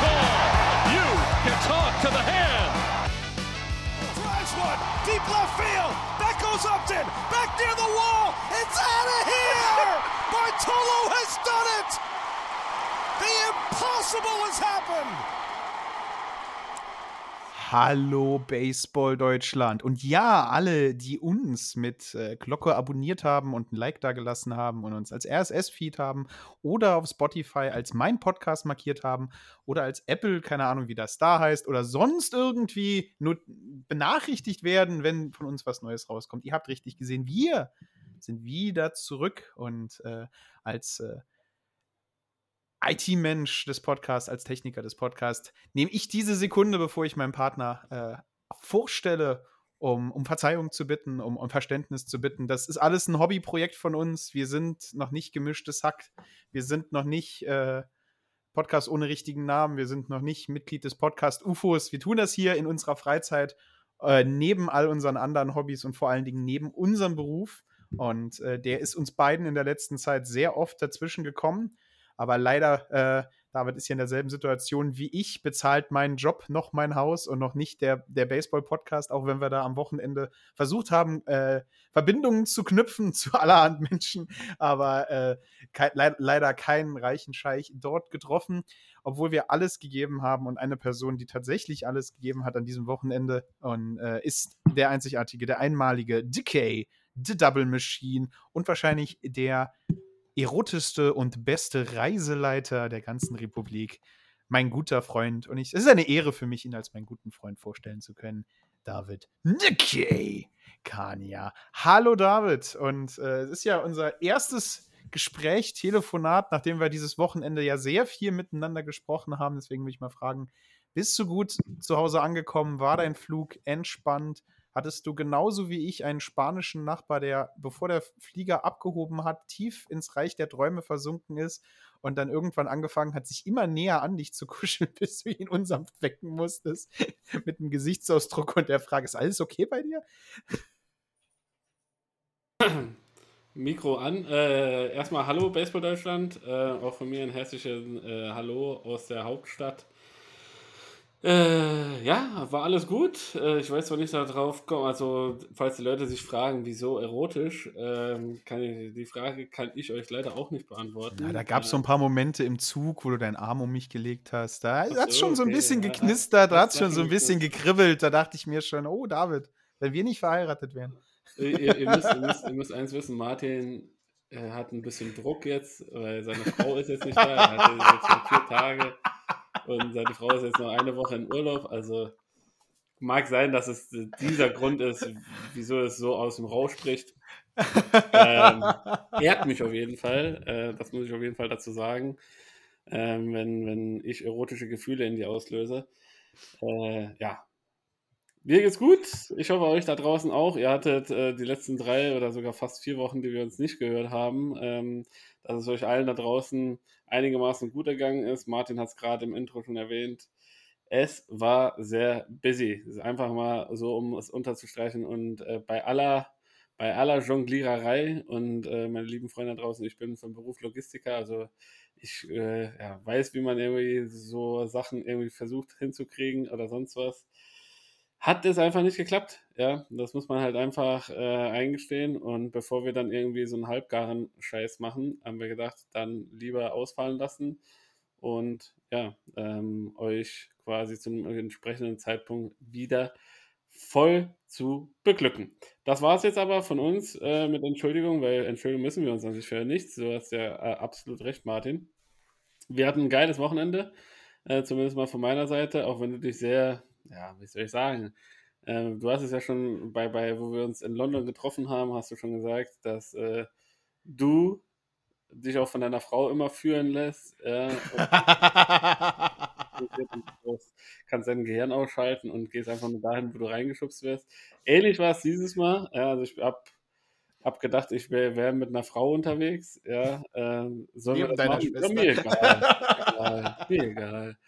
Call. You can talk to the hand. Drives one, deep left field. That goes Upton, back near the wall. It's out of here. Bartolo has done it. The impossible has happened. Hallo Baseball Deutschland. Und ja, alle, die uns mit äh, Glocke abonniert haben und ein Like da gelassen haben und uns als RSS-Feed haben oder auf Spotify als mein Podcast markiert haben oder als Apple, keine Ahnung, wie das da heißt, oder sonst irgendwie nur benachrichtigt werden, wenn von uns was Neues rauskommt. Ihr habt richtig gesehen, wir sind wieder zurück und äh, als äh, IT-Mensch des Podcasts, als Techniker des Podcasts, nehme ich diese Sekunde, bevor ich meinen Partner äh, vorstelle, um, um Verzeihung zu bitten, um, um Verständnis zu bitten. Das ist alles ein Hobbyprojekt von uns. Wir sind noch nicht gemischtes Hack. Wir sind noch nicht äh, Podcast ohne richtigen Namen. Wir sind noch nicht Mitglied des Podcast UFOs. Wir tun das hier in unserer Freizeit, äh, neben all unseren anderen Hobbys und vor allen Dingen neben unserem Beruf. Und äh, der ist uns beiden in der letzten Zeit sehr oft dazwischen gekommen. Aber leider, äh, David ist ja in derselben Situation wie ich, bezahlt meinen Job noch mein Haus und noch nicht der, der Baseball-Podcast, auch wenn wir da am Wochenende versucht haben, äh, Verbindungen zu knüpfen zu allerhand Menschen, aber äh, kein, le leider keinen reichen Scheich dort getroffen, obwohl wir alles gegeben haben und eine Person, die tatsächlich alles gegeben hat an diesem Wochenende und äh, ist der einzigartige, der einmalige Decay, The Double Machine und wahrscheinlich der erotischste und beste Reiseleiter der ganzen Republik, mein guter Freund. Und ich, es ist eine Ehre für mich, ihn als meinen guten Freund vorstellen zu können. David Nikkei Kania. Hallo David. Und äh, es ist ja unser erstes Gespräch, Telefonat, nachdem wir dieses Wochenende ja sehr viel miteinander gesprochen haben. Deswegen will ich mal fragen, bist du gut zu Hause angekommen? War dein Flug entspannt? Hattest du genauso wie ich einen spanischen Nachbar, der, bevor der Flieger abgehoben hat, tief ins Reich der Träume versunken ist und dann irgendwann angefangen hat, sich immer näher an dich zu kuscheln, bis du ihn unsanft wecken musstest, mit einem Gesichtsausdruck und der Frage, ist alles okay bei dir? Mikro an. Äh, erstmal Hallo Baseball Deutschland. Äh, auch von mir ein herzliches äh, Hallo aus der Hauptstadt. Äh, ja, war alles gut. Äh, ich weiß zwar nicht darauf kommen, also falls die Leute sich fragen, wieso erotisch, ähm, kann ich, die Frage kann ich euch leider auch nicht beantworten. Ja, da gab es äh, so ein paar Momente im Zug, wo du deinen Arm um mich gelegt hast. Da hat es schon so ein okay, bisschen ja, geknistert, da hat es schon so ein bisschen gekribbelt. Da dachte ich mir schon, oh David, wenn wir nicht verheiratet wären. ihr, ihr, ihr, müsst, ihr, müsst, ihr müsst eins wissen, Martin äh, hat ein bisschen Druck jetzt, weil seine Frau ist jetzt nicht da. Er hatte jetzt schon vier Tage und seine Frau ist jetzt noch eine Woche in Urlaub. Also mag sein, dass es dieser Grund ist, wieso es so aus dem Rausch spricht. ähm, ehrt mich auf jeden Fall. Äh, das muss ich auf jeden Fall dazu sagen. Ähm, wenn, wenn ich erotische Gefühle in die auslöse. Äh, ja. Mir geht's gut. Ich hoffe, euch da draußen auch. Ihr hattet äh, die letzten drei oder sogar fast vier Wochen, die wir uns nicht gehört haben, ähm, dass es euch allen da draußen einigermaßen gut ergangen ist. Martin hat es gerade im Intro schon erwähnt. Es war sehr busy. Einfach mal so, um es unterzustreichen. Und äh, bei aller, bei aller Jongliererei und äh, meine lieben Freunde da draußen, ich bin vom Beruf Logistiker, also ich äh, ja, weiß, wie man irgendwie so Sachen irgendwie versucht hinzukriegen oder sonst was. Hat es einfach nicht geklappt. Ja, das muss man halt einfach äh, eingestehen. Und bevor wir dann irgendwie so einen halbgaren Scheiß machen, haben wir gedacht, dann lieber ausfallen lassen und ja, ähm, euch quasi zum entsprechenden Zeitpunkt wieder voll zu beglücken. Das war es jetzt aber von uns äh, mit Entschuldigung, weil entschuldigen müssen wir uns natürlich für nichts. Du hast ja äh, absolut recht, Martin. Wir hatten ein geiles Wochenende, äh, zumindest mal von meiner Seite, auch wenn du dich sehr, ja, wie soll ich sagen, äh, du hast es ja schon bei, bei, wo wir uns in London getroffen haben, hast du schon gesagt, dass äh, du dich auch von deiner Frau immer führen lässt. Ja, kannst dein Gehirn ausschalten und gehst einfach nur dahin, wo du reingeschubst wirst. Ähnlich war es dieses Mal. Ja, also ich habe hab gedacht, ich wäre wär mit einer Frau unterwegs. Ja, äh, sollen wir das machen? Schwester. Ja, mir egal. egal. Mir egal.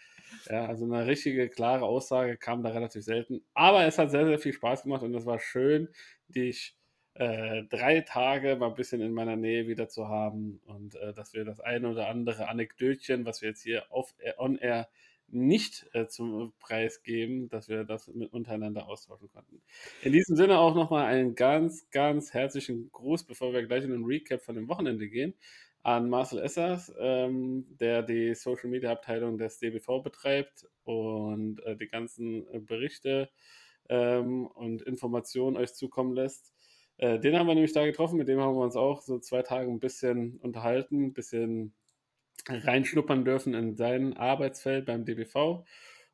Ja, also eine richtige, klare Aussage kam da relativ selten. Aber es hat sehr, sehr viel Spaß gemacht und es war schön, dich äh, drei Tage mal ein bisschen in meiner Nähe wieder zu haben und äh, dass wir das eine oder andere Anekdötchen, was wir jetzt hier auf äh, on air nicht äh, zum Preis geben, dass wir das mit untereinander austauschen konnten. In diesem Sinne auch nochmal einen ganz, ganz herzlichen Gruß, bevor wir gleich in den Recap von dem Wochenende gehen, an Marcel Essers, ähm, der die Social Media Abteilung des DBV betreibt und äh, die ganzen äh, Berichte ähm, und Informationen euch zukommen lässt. Äh, den haben wir nämlich da getroffen, mit dem haben wir uns auch so zwei Tage ein bisschen unterhalten, ein bisschen reinschnuppern dürfen in sein Arbeitsfeld beim DBV.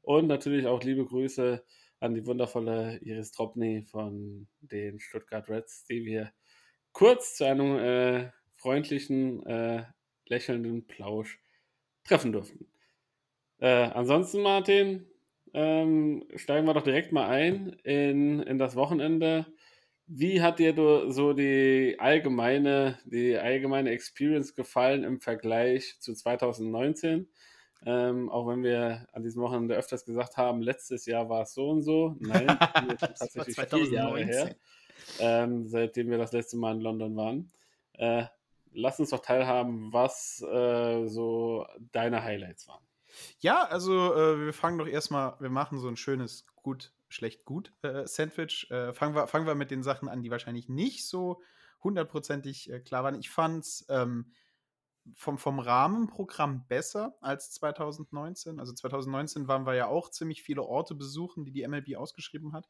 Und natürlich auch liebe Grüße an die wundervolle Iris Tropny von den Stuttgart Reds, die wir kurz zu einem freundlichen, äh, lächelnden Plausch treffen durften. Äh, ansonsten, Martin, ähm, steigen wir doch direkt mal ein in, in das Wochenende. Wie hat dir du so die allgemeine, die allgemeine Experience gefallen im Vergleich zu 2019? Ähm, auch wenn wir an diesem Wochenende öfters gesagt haben, letztes Jahr war es so und so. Nein, das ist tatsächlich vier Jahre her, ähm, seitdem wir das letzte Mal in London waren. Äh, lass uns doch teilhaben, was äh, so deine Highlights waren. Ja, also äh, wir fangen doch erstmal, wir machen so ein schönes gut, schlecht, gut äh, Sandwich. Äh, fangen, wir, fangen wir mit den Sachen an, die wahrscheinlich nicht so hundertprozentig äh, klar waren. Ich fand es ähm, vom, vom Rahmenprogramm besser als 2019. Also 2019 waren wir ja auch ziemlich viele Orte besuchen, die die MLB ausgeschrieben hat.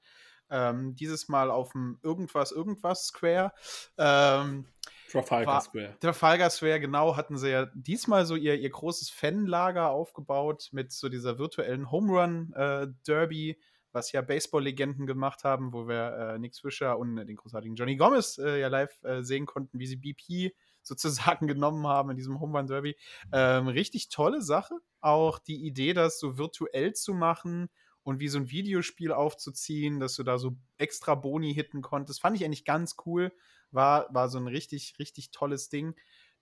Ähm, dieses Mal auf dem Irgendwas, Irgendwas Square. Ähm, Trafalgar war- Square. Trafalgar Square, genau, hatten sie ja diesmal so ihr, ihr großes Fanlager aufgebaut mit so dieser virtuellen Home Run äh, Derby, was ja Baseball-Legenden gemacht haben, wo wir äh, Nick Swisher und äh, den großartigen Johnny Gomez äh, ja live äh, sehen konnten, wie sie BP sozusagen genommen haben in diesem Home Run Derby. Ähm, richtig tolle Sache. Auch die Idee, das so virtuell zu machen und wie so ein Videospiel aufzuziehen, dass du da so extra Boni hitten konntest, fand ich eigentlich ganz cool. War, war so ein richtig, richtig tolles Ding.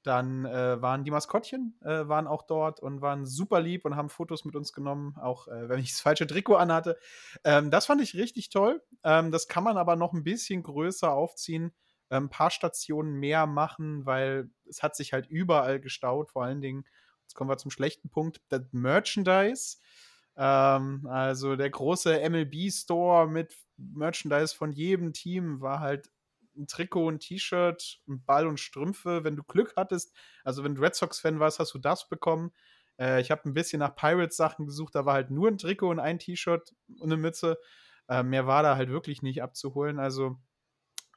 Dann äh, waren die Maskottchen äh, waren auch dort und waren super lieb und haben Fotos mit uns genommen, auch äh, wenn ich das falsche Trikot anhatte. Ähm, das fand ich richtig toll. Ähm, das kann man aber noch ein bisschen größer aufziehen, ein ähm, paar Stationen mehr machen, weil es hat sich halt überall gestaut. Vor allen Dingen, jetzt kommen wir zum schlechten Punkt, das Merchandise. Ähm, also der große MLB-Store mit Merchandise von jedem Team war halt ein Trikot, ein T-Shirt, ein Ball und Strümpfe, wenn du Glück hattest. Also wenn du Red Sox-Fan warst, hast du das bekommen. Äh, ich habe ein bisschen nach Pirates-Sachen gesucht, da war halt nur ein Trikot und ein T-Shirt und eine Mütze. Äh, mehr war da halt wirklich nicht abzuholen. Also,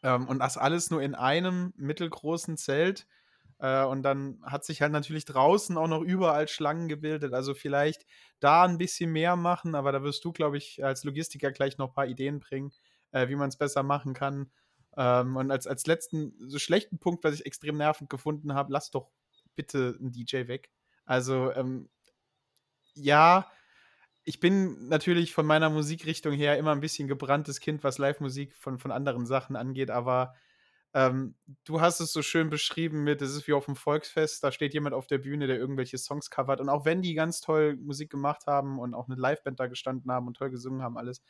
ähm, und das alles nur in einem mittelgroßen Zelt. Äh, und dann hat sich halt natürlich draußen auch noch überall Schlangen gebildet. Also vielleicht da ein bisschen mehr machen, aber da wirst du, glaube ich, als Logistiker gleich noch ein paar Ideen bringen, äh, wie man es besser machen kann. Ähm, und als, als letzten so schlechten Punkt, was ich extrem nervend gefunden habe, lass doch bitte einen DJ weg. Also, ähm, ja, ich bin natürlich von meiner Musikrichtung her immer ein bisschen gebranntes Kind, was Live-Musik von, von anderen Sachen angeht, aber ähm, du hast es so schön beschrieben mit, es ist wie auf dem Volksfest, da steht jemand auf der Bühne, der irgendwelche Songs covert. Und auch wenn die ganz toll Musik gemacht haben und auch eine Liveband da gestanden haben und toll gesungen haben, alles,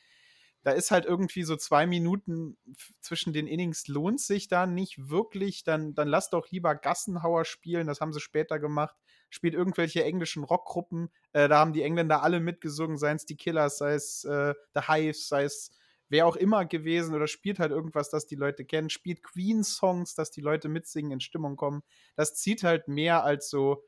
da ist halt irgendwie so zwei Minuten zwischen den Innings lohnt sich da nicht wirklich. Dann, dann lass doch lieber Gassenhauer spielen, das haben sie später gemacht. Spielt irgendwelche englischen Rockgruppen, äh, da haben die Engländer alle mitgesungen, seien es die Killers, sei es äh, The Hives, sei es wer auch immer gewesen oder spielt halt irgendwas, das die Leute kennen, spielt Queen-Songs, dass die Leute mitsingen, in Stimmung kommen. Das zieht halt mehr als so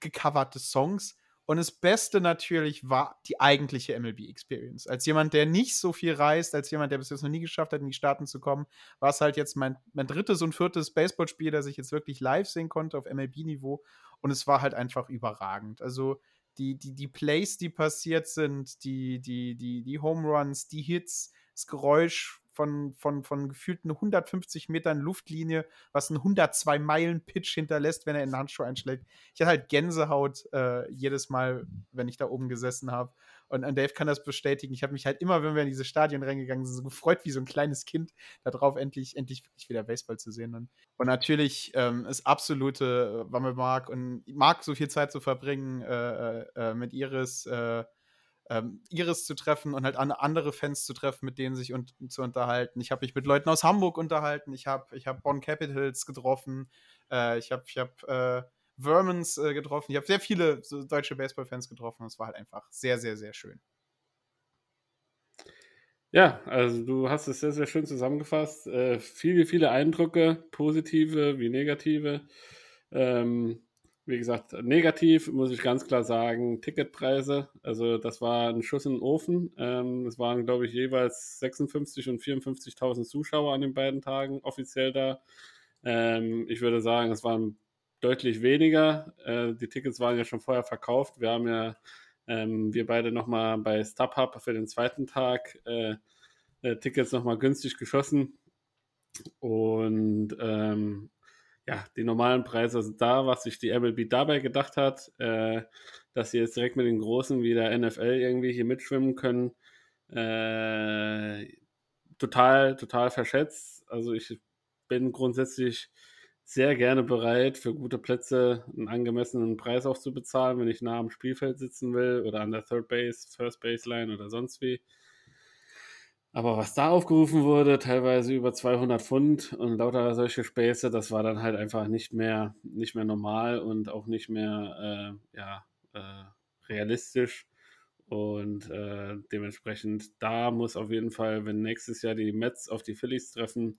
gecoverte Songs. Und das Beste natürlich war die eigentliche MLB-Experience. Als jemand, der nicht so viel reist, als jemand, der bis jetzt noch nie geschafft hat, in die Staaten zu kommen, war es halt jetzt mein, mein drittes und viertes Baseballspiel, das ich jetzt wirklich live sehen konnte auf MLB-Niveau. Und es war halt einfach überragend. Also die, die, die Plays, die passiert sind, die, die, die, die Home Runs, die Hits, das Geräusch von, von, von gefühlten 150 Metern Luftlinie, was einen 102 Meilen Pitch hinterlässt, wenn er in den Handschuh einschlägt. Ich hatte halt Gänsehaut äh, jedes Mal, wenn ich da oben gesessen habe. Und, und, Dave kann das bestätigen. Ich habe mich halt immer, wenn wir in diese Stadien reingegangen sind, so gefreut wie so ein kleines Kind, darauf endlich, endlich wirklich wieder Baseball zu sehen. Und, und natürlich ähm, ist absolute äh, Wammel mag und mag so viel Zeit zu verbringen äh, äh, äh mit Iris. Äh, ähm, Iris zu treffen und halt an, andere Fans zu treffen, mit denen sich und, zu unterhalten. Ich habe mich mit Leuten aus Hamburg unterhalten. Ich habe ich hab Bonn Capitals getroffen. Äh, ich habe ich hab, äh, Vermons äh, getroffen. Ich habe sehr viele so deutsche Baseball-Fans getroffen. Es war halt einfach sehr, sehr, sehr schön. Ja, also du hast es sehr, sehr schön zusammengefasst. Äh, viele, viele Eindrücke, positive wie negative. Ähm, wie gesagt, negativ muss ich ganz klar sagen, Ticketpreise. Also das war ein Schuss in den Ofen. Ähm, es waren, glaube ich, jeweils 56 und 54.000 Zuschauer an den beiden Tagen offiziell da. Ähm, ich würde sagen, es waren deutlich weniger. Äh, die Tickets waren ja schon vorher verkauft. Wir haben ja, ähm, wir beide nochmal bei StubHub für den zweiten Tag äh, äh, Tickets nochmal günstig geschossen. Und ähm, ja, die normalen Preise sind da, was sich die MLB dabei gedacht hat, äh, dass sie jetzt direkt mit den Großen wie der NFL irgendwie hier mitschwimmen können. Äh, total, total verschätzt. Also ich bin grundsätzlich sehr gerne bereit, für gute Plätze einen angemessenen Preis auch zu bezahlen, wenn ich nah am Spielfeld sitzen will oder an der Third Base, First Baseline oder sonst wie. Aber was da aufgerufen wurde, teilweise über 200 Pfund und lauter solche Späße, das war dann halt einfach nicht mehr, nicht mehr normal und auch nicht mehr äh, ja, äh, realistisch. Und äh, dementsprechend, da muss auf jeden Fall, wenn nächstes Jahr die Mets auf die Phillies treffen,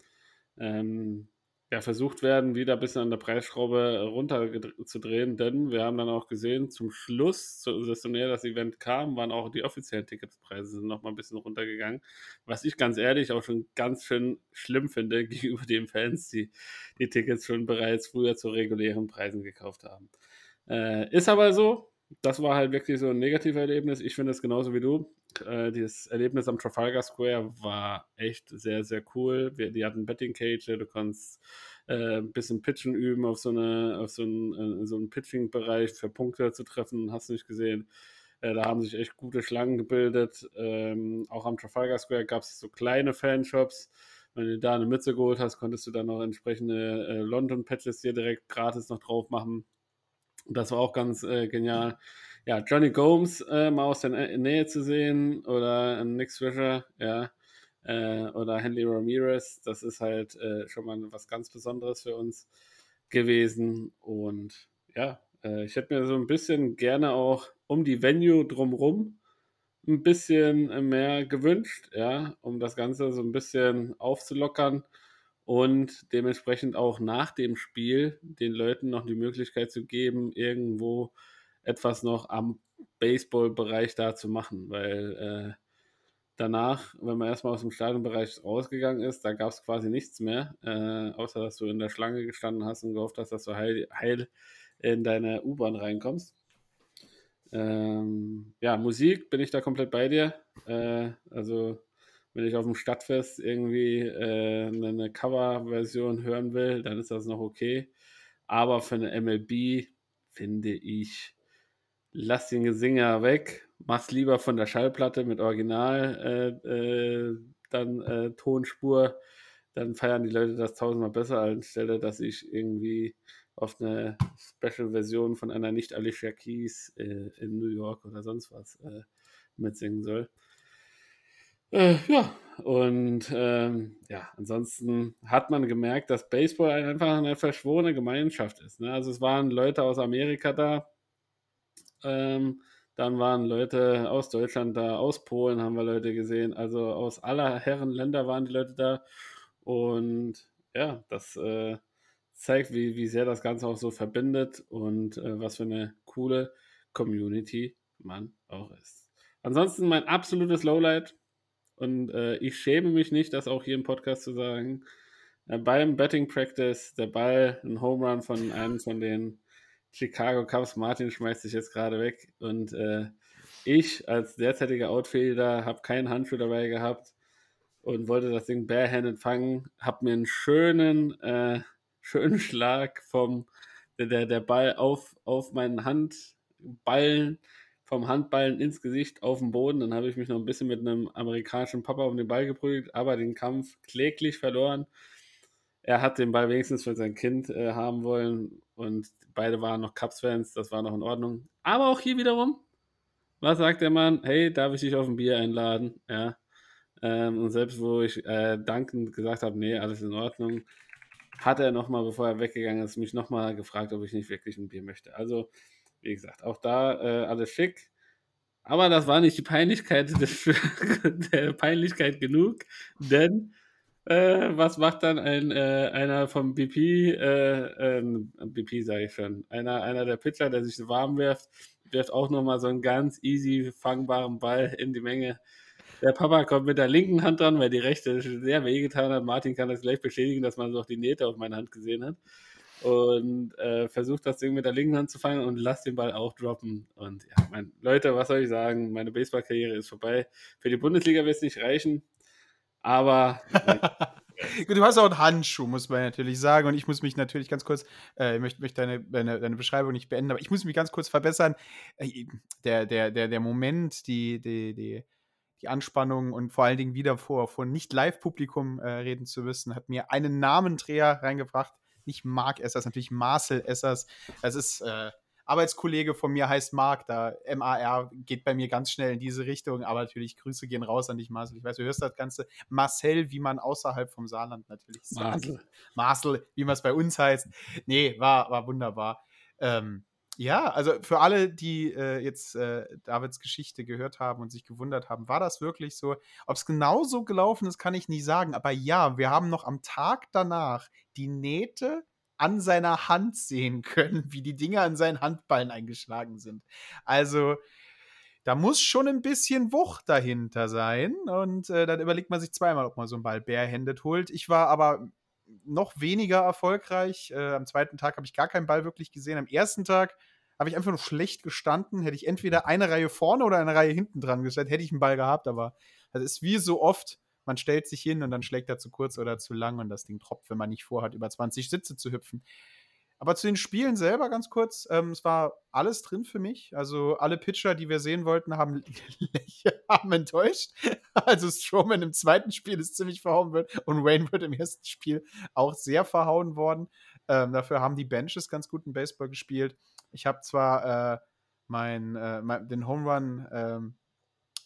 ähm, ja, versucht werden, wieder ein bisschen an der Preisschraube runterzudrehen, denn wir haben dann auch gesehen, zum Schluss, desto näher das Event kam, waren auch die offiziellen Ticketspreise noch mal ein bisschen runtergegangen, was ich ganz ehrlich auch schon ganz schön schlimm finde gegenüber den Fans, die die Tickets schon bereits früher zu regulären Preisen gekauft haben. Äh, ist aber so, das war halt wirklich so ein negatives Erlebnis. Ich finde es genauso wie du. Äh, dieses Erlebnis am Trafalgar Square war echt sehr, sehr cool. Wir, die hatten Betting Cage, du konntest äh, ein bisschen Pitchen üben auf so, eine, auf so einen, äh, so einen Pitching-Bereich für Punkte zu treffen, hast du nicht gesehen. Äh, da haben sich echt gute Schlangen gebildet. Ähm, auch am Trafalgar Square gab es so kleine Fanshops. Wenn du da eine Mütze geholt hast, konntest du dann noch entsprechende äh, London-Patches dir direkt gratis noch drauf machen. Das war auch ganz äh, genial ja, Johnny Gomes äh, mal aus der Nähe zu sehen oder Nick Swisher, ja, äh, oder Henry Ramirez, das ist halt äh, schon mal was ganz Besonderes für uns gewesen. Und ja, äh, ich hätte mir so ein bisschen gerne auch um die Venue drumrum ein bisschen mehr gewünscht, ja, um das Ganze so ein bisschen aufzulockern und dementsprechend auch nach dem Spiel den Leuten noch die Möglichkeit zu geben, irgendwo etwas noch am Baseball-Bereich da zu machen, weil äh, danach, wenn man erstmal aus dem Stadionbereich rausgegangen ist, da gab es quasi nichts mehr, äh, außer dass du in der Schlange gestanden hast und gehofft hast, dass du heil, heil in deine U-Bahn reinkommst. Ähm, ja, Musik bin ich da komplett bei dir. Äh, also, wenn ich auf dem Stadtfest irgendwie äh, eine Coverversion hören will, dann ist das noch okay. Aber für eine MLB finde ich, lass den Gesinger weg, mach's lieber von der Schallplatte mit Original, äh, äh, dann äh, Tonspur, dann feiern die Leute das tausendmal besser, anstelle, dass ich irgendwie auf eine Special-Version von einer nicht Alicia Keys äh, in New York oder sonst was äh, mitsingen soll. Äh, ja, und ähm, ja, ansonsten hat man gemerkt, dass Baseball einfach eine verschworene Gemeinschaft ist. Ne? Also es waren Leute aus Amerika da, ähm, dann waren Leute aus Deutschland da, aus Polen haben wir Leute gesehen. Also aus aller Herren Länder waren die Leute da. Und ja, das äh, zeigt, wie, wie sehr das Ganze auch so verbindet und äh, was für eine coole Community man auch ist. Ansonsten mein absolutes Lowlight. Und äh, ich schäme mich nicht, das auch hier im Podcast zu sagen. Äh, beim Betting Practice der Ball, ein Home Run von einem von den Chicago Cubs. Martin schmeißt sich jetzt gerade weg und äh, ich als derzeitiger Outfielder habe keinen Handschuh dabei gehabt und wollte das Ding barehanded fangen, habe mir einen schönen, äh, schönen Schlag vom der, der Ball auf, auf meinen Handballen, vom Handballen ins Gesicht auf den Boden. Dann habe ich mich noch ein bisschen mit einem amerikanischen Papa um den Ball geprügelt, aber den Kampf kläglich verloren. Er hat den Ball wenigstens für sein Kind äh, haben wollen und beide waren noch Cubs-Fans, das war noch in Ordnung. Aber auch hier wiederum, was sagt der Mann? Hey, darf ich dich auf ein Bier einladen? Ja. Ähm, und selbst wo ich äh, dankend gesagt habe, nee, alles in Ordnung, hat er nochmal, bevor er weggegangen ist, mich nochmal gefragt, ob ich nicht wirklich ein Bier möchte. Also, wie gesagt, auch da äh, alles schick. Aber das war nicht die Peinlichkeit des, der Peinlichkeit genug, denn äh, was macht dann ein, äh, einer vom BP, äh, BP sage ich schon, einer, einer der Pitcher, der sich warm wirft, wirft auch nochmal so einen ganz easy fangbaren Ball in die Menge. Der Papa kommt mit der linken Hand dran, weil die rechte sehr wehgetan hat. Martin kann das gleich bestätigen, dass man so auch die Nähte auf meiner Hand gesehen hat. Und äh, versucht das Ding mit der linken Hand zu fangen und lasst den Ball auch droppen. Und ja, mein, Leute, was soll ich sagen? Meine Baseballkarriere ist vorbei. Für die Bundesliga wird es nicht reichen. Aber. du hast auch einen Handschuh, muss man natürlich sagen. Und ich muss mich natürlich ganz kurz, äh, ich möchte, möchte deine, deine, deine, Beschreibung nicht beenden, aber ich muss mich ganz kurz verbessern. Äh, der, der, der, der Moment, die, die, die, die Anspannung und vor allen Dingen wieder vor, vor nicht-Live-Publikum äh, reden zu müssen, hat mir einen Namendreher reingebracht. Nicht Mark Essers, natürlich Marcel Essers. Das ist äh, Arbeitskollege von mir heißt Marc, da MAR geht bei mir ganz schnell in diese Richtung, aber natürlich Grüße gehen raus an dich, Marcel. Ich weiß, du hörst das Ganze. Marcel, wie man außerhalb vom Saarland natürlich sagt. Marcel, Marcel wie man es bei uns heißt. Nee, war, war wunderbar. Ähm, ja, also für alle, die äh, jetzt äh, Davids Geschichte gehört haben und sich gewundert haben, war das wirklich so? Ob es genau so gelaufen ist, kann ich nie sagen. Aber ja, wir haben noch am Tag danach die Nähte an seiner Hand sehen können, wie die Dinger an seinen Handballen eingeschlagen sind. Also, da muss schon ein bisschen Wucht dahinter sein. Und äh, dann überlegt man sich zweimal, ob man so einen Ball barehanded holt. Ich war aber noch weniger erfolgreich. Äh, am zweiten Tag habe ich gar keinen Ball wirklich gesehen. Am ersten Tag habe ich einfach nur schlecht gestanden. Hätte ich entweder eine Reihe vorne oder eine Reihe hinten dran gestellt, hätte ich einen Ball gehabt. Aber das ist wie so oft man stellt sich hin und dann schlägt er zu kurz oder zu lang und das Ding tropft, wenn man nicht vorhat, über 20 Sitze zu hüpfen. Aber zu den Spielen selber ganz kurz, ähm, es war alles drin für mich. Also alle Pitcher, die wir sehen wollten, haben, haben enttäuscht. Also Strowman im zweiten Spiel ist ziemlich verhauen wird und Wayne wird im ersten Spiel auch sehr verhauen worden. Ähm, dafür haben die Benches ganz guten Baseball gespielt. Ich habe zwar äh, mein, äh, mein, den Home Run ähm,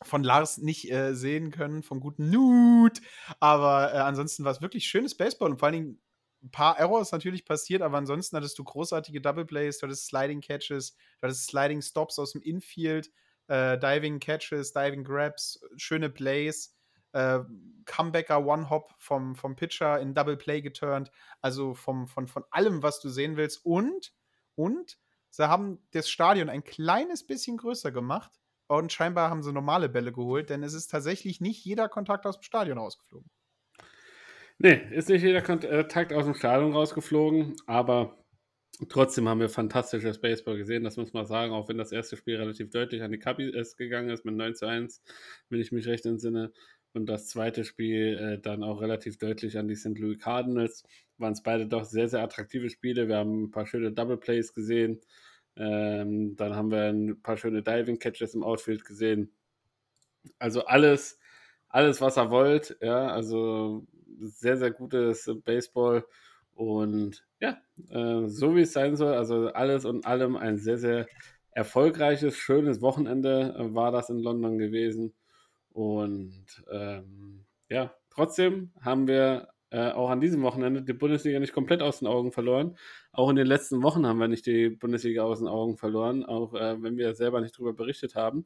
von Lars nicht äh, sehen können, vom guten Nude. Aber äh, ansonsten war es wirklich schönes Baseball und vor allen Dingen ein paar Errors natürlich passiert, aber ansonsten hattest du großartige Double Plays, du hattest Sliding Catches, du hattest Sliding Stops aus dem Infield, äh, Diving Catches, Diving Grabs, schöne Plays, äh, Comebacker One-Hop vom, vom Pitcher in Double Play geturnt, also vom, von, von allem, was du sehen willst. Und, und sie haben das Stadion ein kleines bisschen größer gemacht, und scheinbar haben sie normale Bälle geholt, denn es ist tatsächlich nicht jeder Kontakt aus dem Stadion rausgeflogen. Nee, ist nicht jeder Kontakt aus dem Stadion rausgeflogen, aber trotzdem haben wir fantastisches Baseball gesehen, das muss man sagen, auch wenn das erste Spiel relativ deutlich an die Cubbies gegangen ist mit 9 zu 1, wenn ich mich recht entsinne. Und das zweite Spiel äh, dann auch relativ deutlich an die St. Louis Cardinals. Waren es beide doch sehr, sehr attraktive Spiele. Wir haben ein paar schöne Double Plays gesehen. Ähm, dann haben wir ein paar schöne Diving Catches im Outfield gesehen. Also alles, alles, was er wollt. Ja, also sehr, sehr gutes Baseball. Und ja, äh, so wie es sein soll, also alles und allem ein sehr, sehr erfolgreiches, schönes Wochenende äh, war das in London gewesen. Und ähm, ja, trotzdem haben wir äh, auch an diesem Wochenende die Bundesliga nicht komplett aus den Augen verloren. Auch in den letzten Wochen haben wir nicht die Bundesliga aus den Augen verloren, auch äh, wenn wir selber nicht darüber berichtet haben.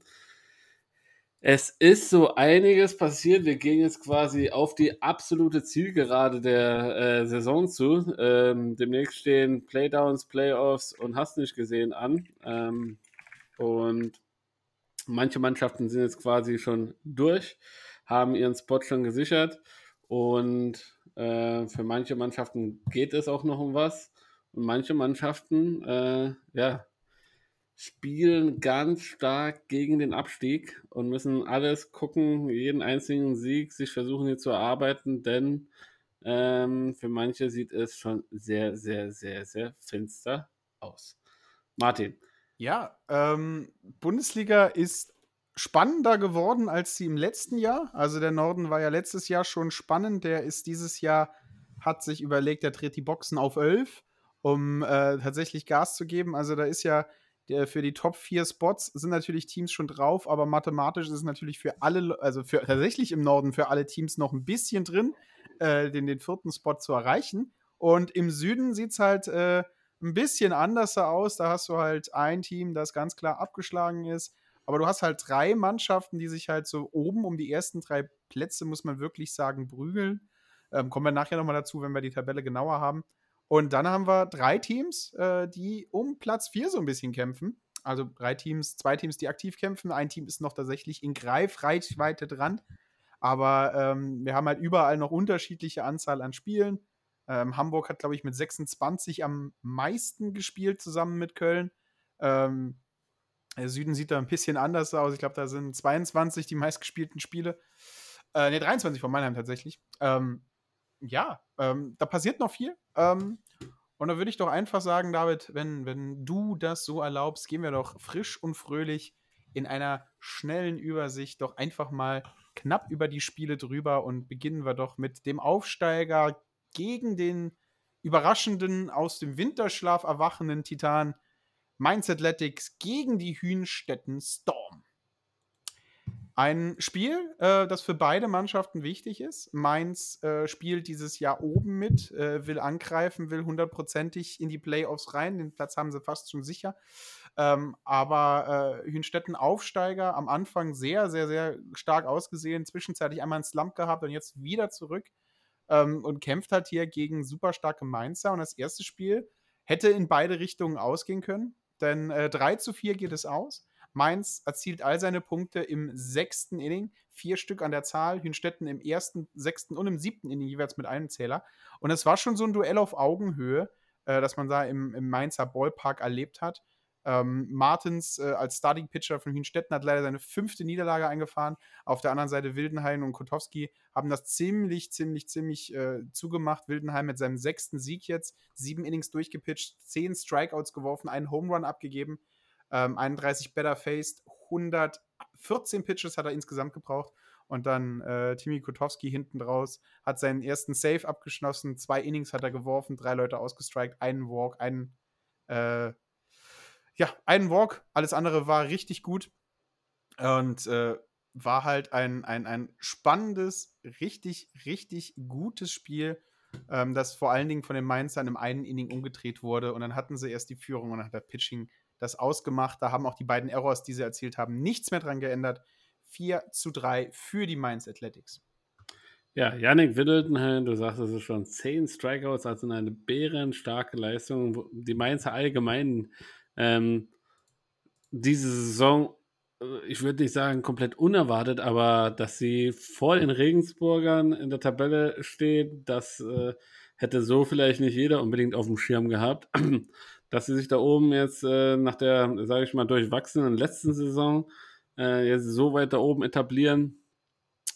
Es ist so einiges passiert. Wir gehen jetzt quasi auf die absolute Zielgerade der äh, Saison zu. Ähm, demnächst stehen Playdowns, Playoffs und hast nicht gesehen an. Ähm, und manche Mannschaften sind jetzt quasi schon durch, haben ihren Spot schon gesichert. Und äh, für manche Mannschaften geht es auch noch um was. Und manche Mannschaften, äh, ja, spielen ganz stark gegen den Abstieg und müssen alles gucken, jeden einzigen Sieg sich versuchen hier zu erarbeiten, denn ähm, für manche sieht es schon sehr, sehr, sehr, sehr finster aus. Martin. Ja, ähm, Bundesliga ist spannender geworden als sie im letzten Jahr. Also der Norden war ja letztes Jahr schon spannend. Der ist dieses Jahr, hat sich überlegt, der dreht die Boxen auf 11, um äh, tatsächlich Gas zu geben. Also da ist ja der, für die Top 4 Spots sind natürlich Teams schon drauf, aber mathematisch ist es natürlich für alle, also für, tatsächlich im Norden für alle Teams noch ein bisschen drin, äh, den, den vierten Spot zu erreichen. Und im Süden sieht es halt äh, ein bisschen anders aus. Da hast du halt ein Team, das ganz klar abgeschlagen ist. Aber du hast halt drei Mannschaften, die sich halt so oben um die ersten drei Plätze, muss man wirklich sagen, prügeln. Ähm, kommen wir nachher nochmal dazu, wenn wir die Tabelle genauer haben. Und dann haben wir drei Teams, äh, die um Platz vier so ein bisschen kämpfen. Also drei Teams, zwei Teams, die aktiv kämpfen. Ein Team ist noch tatsächlich in Greifreichweite dran. Aber ähm, wir haben halt überall noch unterschiedliche Anzahl an Spielen. Ähm, Hamburg hat, glaube ich, mit 26 am meisten gespielt, zusammen mit Köln. Ähm, der Süden sieht da ein bisschen anders aus. Ich glaube, da sind 22 die meistgespielten Spiele. Äh, ne, 23 von Mannheim tatsächlich. Ähm, ja, ähm, da passiert noch viel. Ähm, und da würde ich doch einfach sagen, David, wenn, wenn du das so erlaubst, gehen wir doch frisch und fröhlich in einer schnellen Übersicht doch einfach mal knapp über die Spiele drüber und beginnen wir doch mit dem Aufsteiger gegen den überraschenden, aus dem Winterschlaf erwachenden Titan Mainz Athletics gegen die Hünstetten Storm. Ein Spiel, äh, das für beide Mannschaften wichtig ist. Mainz äh, spielt dieses Jahr oben mit, äh, will angreifen, will hundertprozentig in die Playoffs rein. Den Platz haben sie fast schon sicher. Ähm, aber äh, Hünstetten Aufsteiger am Anfang sehr, sehr, sehr stark ausgesehen. Zwischenzeitlich einmal einen Slump gehabt und jetzt wieder zurück ähm, und kämpft halt hier gegen super starke Mainzer. Und das erste Spiel hätte in beide Richtungen ausgehen können, denn äh, 3 zu 4 geht es aus. Mainz erzielt all seine Punkte im sechsten Inning, vier Stück an der Zahl, Hünstetten im ersten, sechsten und im siebten Inning jeweils mit einem Zähler. Und es war schon so ein Duell auf Augenhöhe, äh, das man da im, im Mainzer Ballpark erlebt hat. Ähm, Martins äh, als Starting Pitcher von Hünstetten hat leider seine fünfte Niederlage eingefahren. Auf der anderen Seite Wildenheim und Kotowski haben das ziemlich, ziemlich, ziemlich äh, zugemacht. Wildenheim mit seinem sechsten Sieg jetzt, sieben Innings durchgepitcht, zehn Strikeouts geworfen, einen Home Run abgegeben, ähm, 31 Better Faced, 114 Pitches hat er insgesamt gebraucht. Und dann äh, Timmy Kotowski hinten draus hat seinen ersten Save abgeschlossen, zwei Innings hat er geworfen, drei Leute ausgestrikt, einen Walk, einen äh, ja, einen Walk, alles andere war richtig gut. Und äh, war halt ein, ein, ein spannendes, richtig, richtig gutes Spiel, ähm, das vor allen Dingen von den Mainzern im einen Inning umgedreht wurde. Und dann hatten sie erst die Führung und dann hat der Pitching das ausgemacht. Da haben auch die beiden Errors, die sie erzielt haben, nichts mehr dran geändert. 4 zu 3 für die Mainz Athletics. Ja, Yannick Widdleton, du sagst es ist schon 10 Strikeouts, also eine bärenstarke Leistung. Die Mainzer allgemein ähm, diese Saison, äh, ich würde nicht sagen komplett unerwartet, aber dass sie vor den Regensburgern in der Tabelle steht, das äh, hätte so vielleicht nicht jeder unbedingt auf dem Schirm gehabt. dass sie sich da oben jetzt äh, nach der, sage ich mal, durchwachsenen letzten Saison äh, jetzt so weit da oben etablieren,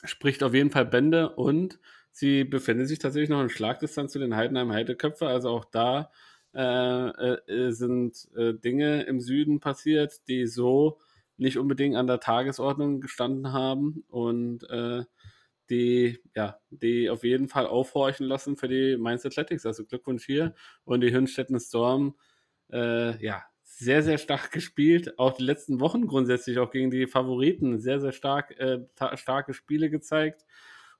spricht auf jeden Fall Bände und sie befinden sich tatsächlich noch in Schlagdistanz zu den Heidenheim Heideköpfe, also auch da äh, äh, sind äh, Dinge im Süden passiert, die so nicht unbedingt an der Tagesordnung gestanden haben und äh, die, ja, die auf jeden Fall aufhorchen lassen für die Mainz Athletics. Also Glückwunsch hier und die Hünstetten Storm, äh, ja, sehr, sehr stark gespielt. Auch die letzten Wochen grundsätzlich auch gegen die Favoriten sehr, sehr stark, äh, starke Spiele gezeigt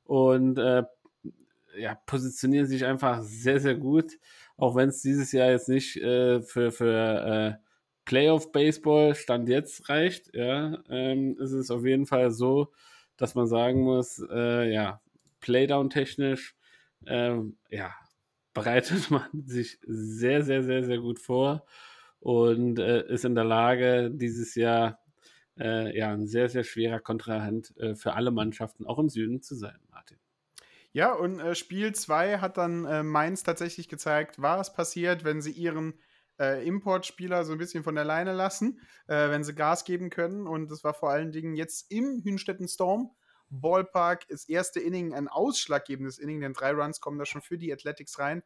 und äh, ja, positionieren sich einfach sehr, sehr gut auch wenn es dieses Jahr jetzt nicht äh, für, für äh, Playoff Baseball Stand jetzt reicht, ja, ähm, ist es auf jeden Fall so, dass man sagen muss, äh, ja, Playdown technisch, ähm, ja, bereitet man sich sehr, sehr, sehr, sehr gut vor und äh, ist in der Lage, dieses Jahr äh, ja, ein sehr, sehr schwerer Kontrahent äh, für alle Mannschaften, auch im Süden, zu sein. Ja, und äh, Spiel 2 hat dann äh, Mainz tatsächlich gezeigt, was passiert, wenn sie ihren äh, Importspieler so ein bisschen von der Leine lassen, äh, wenn sie Gas geben können. Und das war vor allen Dingen jetzt im Hünstetten Storm. Ballpark ist erste Inning ein ausschlaggebendes Inning, denn drei Runs kommen da schon für die Athletics rein.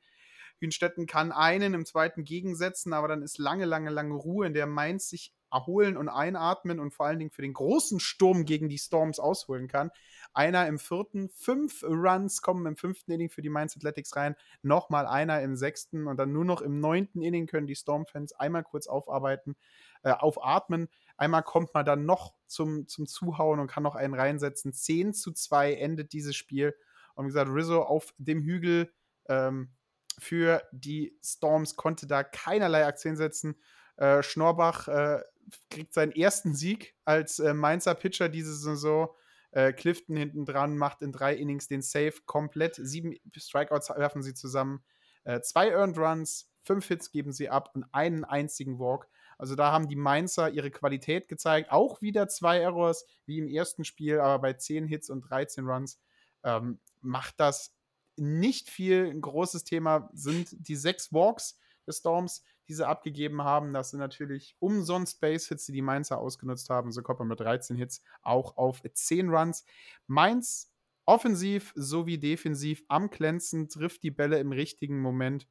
Hünstetten kann einen im zweiten gegensetzen, aber dann ist lange, lange, lange Ruhe, in der Mainz sich erholen und einatmen und vor allen Dingen für den großen Sturm gegen die Storms ausholen kann. Einer im vierten, fünf Runs kommen im fünften Inning für die Mainz Athletics rein, nochmal einer im sechsten und dann nur noch im neunten Inning können die Storm-Fans einmal kurz aufarbeiten, äh, aufatmen. Einmal kommt man dann noch zum, zum Zuhauen und kann noch einen reinsetzen. 10 zu 2 endet dieses Spiel. Und wie gesagt, Rizzo auf dem Hügel ähm, für die Storms konnte da keinerlei Aktien setzen. Äh, Schnorbach äh, kriegt seinen ersten Sieg als äh, Mainzer Pitcher diese Saison. Äh, Clifton hinten dran macht in drei Innings den Save komplett. Sieben Strikeouts werfen sie zusammen. Äh, zwei Earned Runs, fünf Hits geben sie ab und einen einzigen Walk. Also da haben die Mainzer ihre Qualität gezeigt. Auch wieder zwei Errors wie im ersten Spiel, aber bei 10 Hits und 13 Runs ähm, macht das nicht viel. Ein großes Thema sind die sechs Walks des Storms die sie abgegeben haben. Das sind natürlich umsonst Base-Hits, die die Mainzer ausgenutzt haben. So kommt man mit 13 Hits auch auf 10 Runs. Mainz offensiv sowie defensiv am Glänzen, trifft die Bälle im richtigen Moment,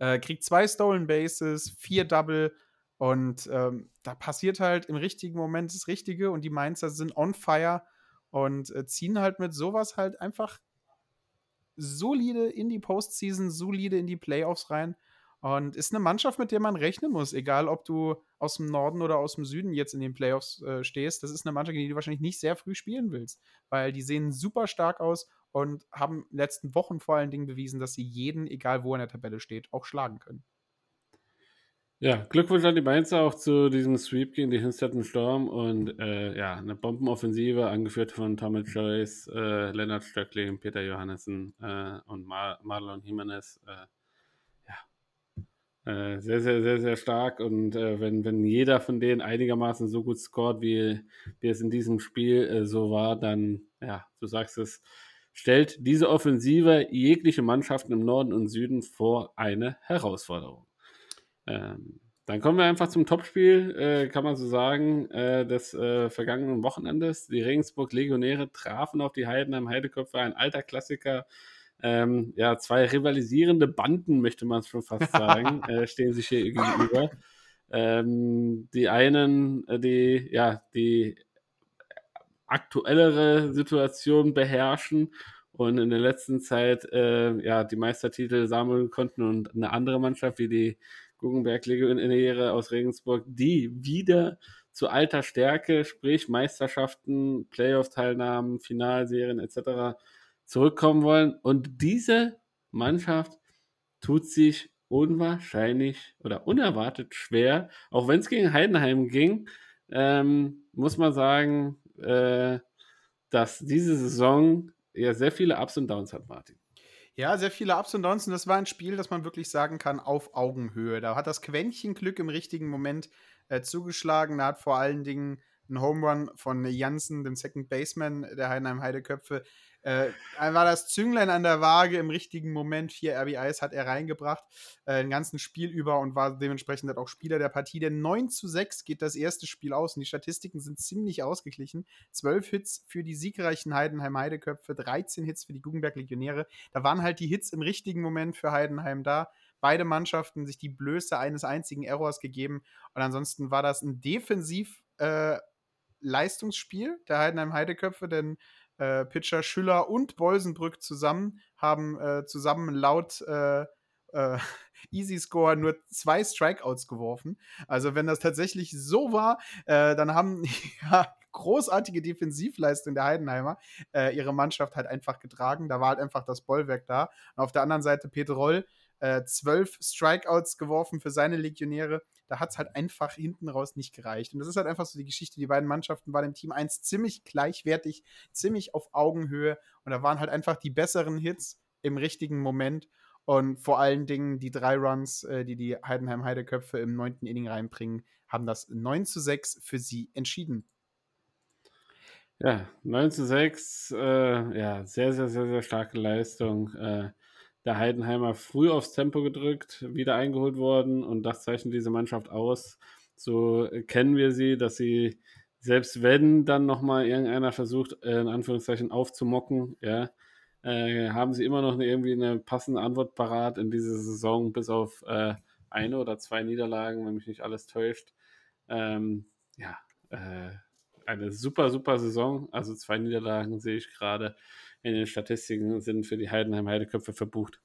äh, kriegt zwei Stolen Bases, vier Double und ähm, da passiert halt im richtigen Moment das Richtige und die Mainzer sind on fire und äh, ziehen halt mit sowas halt einfach solide in die Postseason, solide in die Playoffs rein. Und ist eine Mannschaft, mit der man rechnen muss, egal ob du aus dem Norden oder aus dem Süden jetzt in den Playoffs äh, stehst. Das ist eine Mannschaft, die du wahrscheinlich nicht sehr früh spielen willst, weil die sehen super stark aus und haben in den letzten Wochen vor allen Dingen bewiesen, dass sie jeden, egal wo in der Tabelle steht, auch schlagen können. Ja, Glückwunsch an die Mainzer auch zu diesem Sweep gegen die Hinstetten Storm und äh, ja, eine Bombenoffensive, angeführt von Thomas Joyce, äh, Leonard Stöckling, Peter Johannessen äh, und Mar Marlon Jimenez. Äh, sehr, sehr, sehr, sehr stark. Und äh, wenn, wenn jeder von denen einigermaßen so gut scored, wie, wie es in diesem Spiel äh, so war, dann, ja, du sagst es, stellt diese Offensive jegliche Mannschaften im Norden und Süden vor eine Herausforderung. Ähm, dann kommen wir einfach zum Topspiel, äh, kann man so sagen, äh, des äh, vergangenen Wochenendes. Die Regensburg Legionäre trafen auf die Heidenheim Heideköpfe, ein alter Klassiker ähm, ja, zwei rivalisierende Banden, möchte man es schon fast sagen, äh, stehen sich hier gegenüber. Ähm, die einen, äh, die, ja, die aktuellere Situation beherrschen und in der letzten Zeit äh, ja, die Meistertitel sammeln konnten und eine andere Mannschaft wie die Guggenberg Legionäre aus Regensburg, die wieder zu alter Stärke, sprich Meisterschaften, Playoff-Teilnahmen, Finalserien etc zurückkommen wollen. Und diese Mannschaft tut sich unwahrscheinlich oder unerwartet schwer, auch wenn es gegen Heidenheim ging, ähm, muss man sagen, äh, dass diese Saison ja sehr viele Ups und Downs hat, Martin. Ja, sehr viele Ups und Downs und das war ein Spiel, das man wirklich sagen kann, auf Augenhöhe. Da hat das Quäntchen Glück im richtigen Moment äh, zugeschlagen. Da hat vor allen Dingen ein Home Run von Janssen, dem Second Baseman der Heidenheim Heideköpfe, äh, war das Zünglein an der Waage im richtigen Moment. Vier RBIs hat er reingebracht, äh, den ganzen Spiel über und war dementsprechend auch Spieler der Partie. Denn 9 zu 6 geht das erste Spiel aus und die Statistiken sind ziemlich ausgeglichen. 12 Hits für die siegreichen Heidenheim Heideköpfe, 13 Hits für die Guggenberg Legionäre. Da waren halt die Hits im richtigen Moment für Heidenheim da. Beide Mannschaften sich die Blöße eines einzigen Errors gegeben und ansonsten war das ein defensiv äh, Leistungsspiel der Heidenheim Heideköpfe, denn äh, Pitcher Schüller und Bolsenbrück zusammen haben äh, zusammen laut äh, äh Easy Score nur zwei Strikeouts geworfen. Also wenn das tatsächlich so war, äh, dann haben ja, großartige Defensivleistung der Heidenheimer äh, ihre Mannschaft halt einfach getragen. Da war halt einfach das Bollwerk da. Und auf der anderen Seite Peter Roll, zwölf Strikeouts geworfen für seine Legionäre da hat es halt einfach hinten raus nicht gereicht. Und das ist halt einfach so die Geschichte. Die beiden Mannschaften waren im Team 1 ziemlich gleichwertig, ziemlich auf Augenhöhe. Und da waren halt einfach die besseren Hits im richtigen Moment. Und vor allen Dingen die drei Runs, äh, die die Heidenheim Heideköpfe im neunten Inning reinbringen, haben das 9 zu 6 für sie entschieden. Ja, 9 zu 6, äh, ja, sehr, sehr, sehr, sehr starke Leistung. Äh, der Heidenheimer früh aufs Tempo gedrückt, wieder eingeholt worden und das zeichnet diese Mannschaft aus. So kennen wir sie, dass sie, selbst wenn dann nochmal irgendeiner versucht, äh, in Anführungszeichen aufzumocken, ja, äh, haben sie immer noch irgendwie eine passende Antwort parat in dieser Saison, bis auf äh, eine oder zwei Niederlagen, wenn mich nicht alles täuscht. Ähm, ja, äh, eine super, super Saison. Also zwei Niederlagen sehe ich gerade in den Statistiken sind für die Heidenheim Heideköpfe verbucht.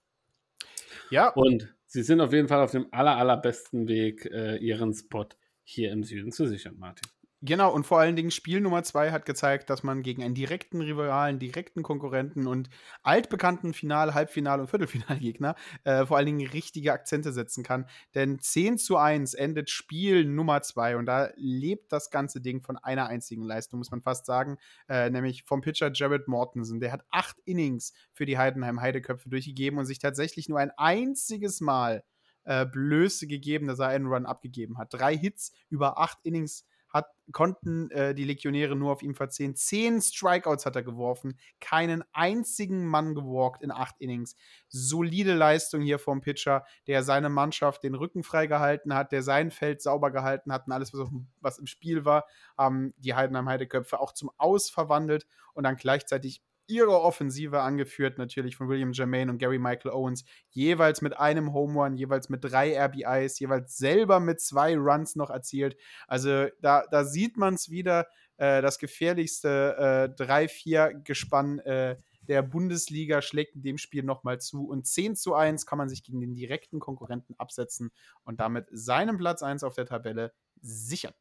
Ja. Und sie sind auf jeden Fall auf dem aller, allerbesten Weg, äh, ihren Spot hier im Süden zu sichern, Martin. Genau, und vor allen Dingen Spiel Nummer zwei hat gezeigt, dass man gegen einen direkten Rivalen, direkten Konkurrenten und altbekannten Final-, Halbfinal- und Viertelfinalgegner äh, vor allen Dingen richtige Akzente setzen kann. Denn 10 zu 1 endet Spiel Nummer zwei und da lebt das ganze Ding von einer einzigen Leistung, muss man fast sagen, äh, nämlich vom Pitcher Jared Mortensen. Der hat acht Innings für die Heidenheim Heideköpfe durchgegeben und sich tatsächlich nur ein einziges Mal äh, Blöße gegeben, dass er einen Run abgegeben hat. Drei Hits über acht Innings hat, konnten äh, die Legionäre nur auf ihm verziehen. Zehn Strikeouts hat er geworfen, keinen einzigen Mann gewalkt in acht Innings. Solide Leistung hier vom Pitcher, der seine Mannschaft den Rücken freigehalten hat, der sein Feld sauber gehalten hat und alles, was, was im Spiel war, haben die Heidenheim Heideköpfe auch zum Aus verwandelt und dann gleichzeitig ihre Offensive, angeführt natürlich von William Jermaine und Gary Michael Owens, jeweils mit einem Home Run, jeweils mit drei RBIs, jeweils selber mit zwei Runs noch erzielt. Also da, da sieht man es wieder, äh, das gefährlichste äh, 3-4-Gespann äh, der Bundesliga schlägt in dem Spiel nochmal zu. Und 10 zu 1 kann man sich gegen den direkten Konkurrenten absetzen und damit seinen Platz 1 auf der Tabelle sichern.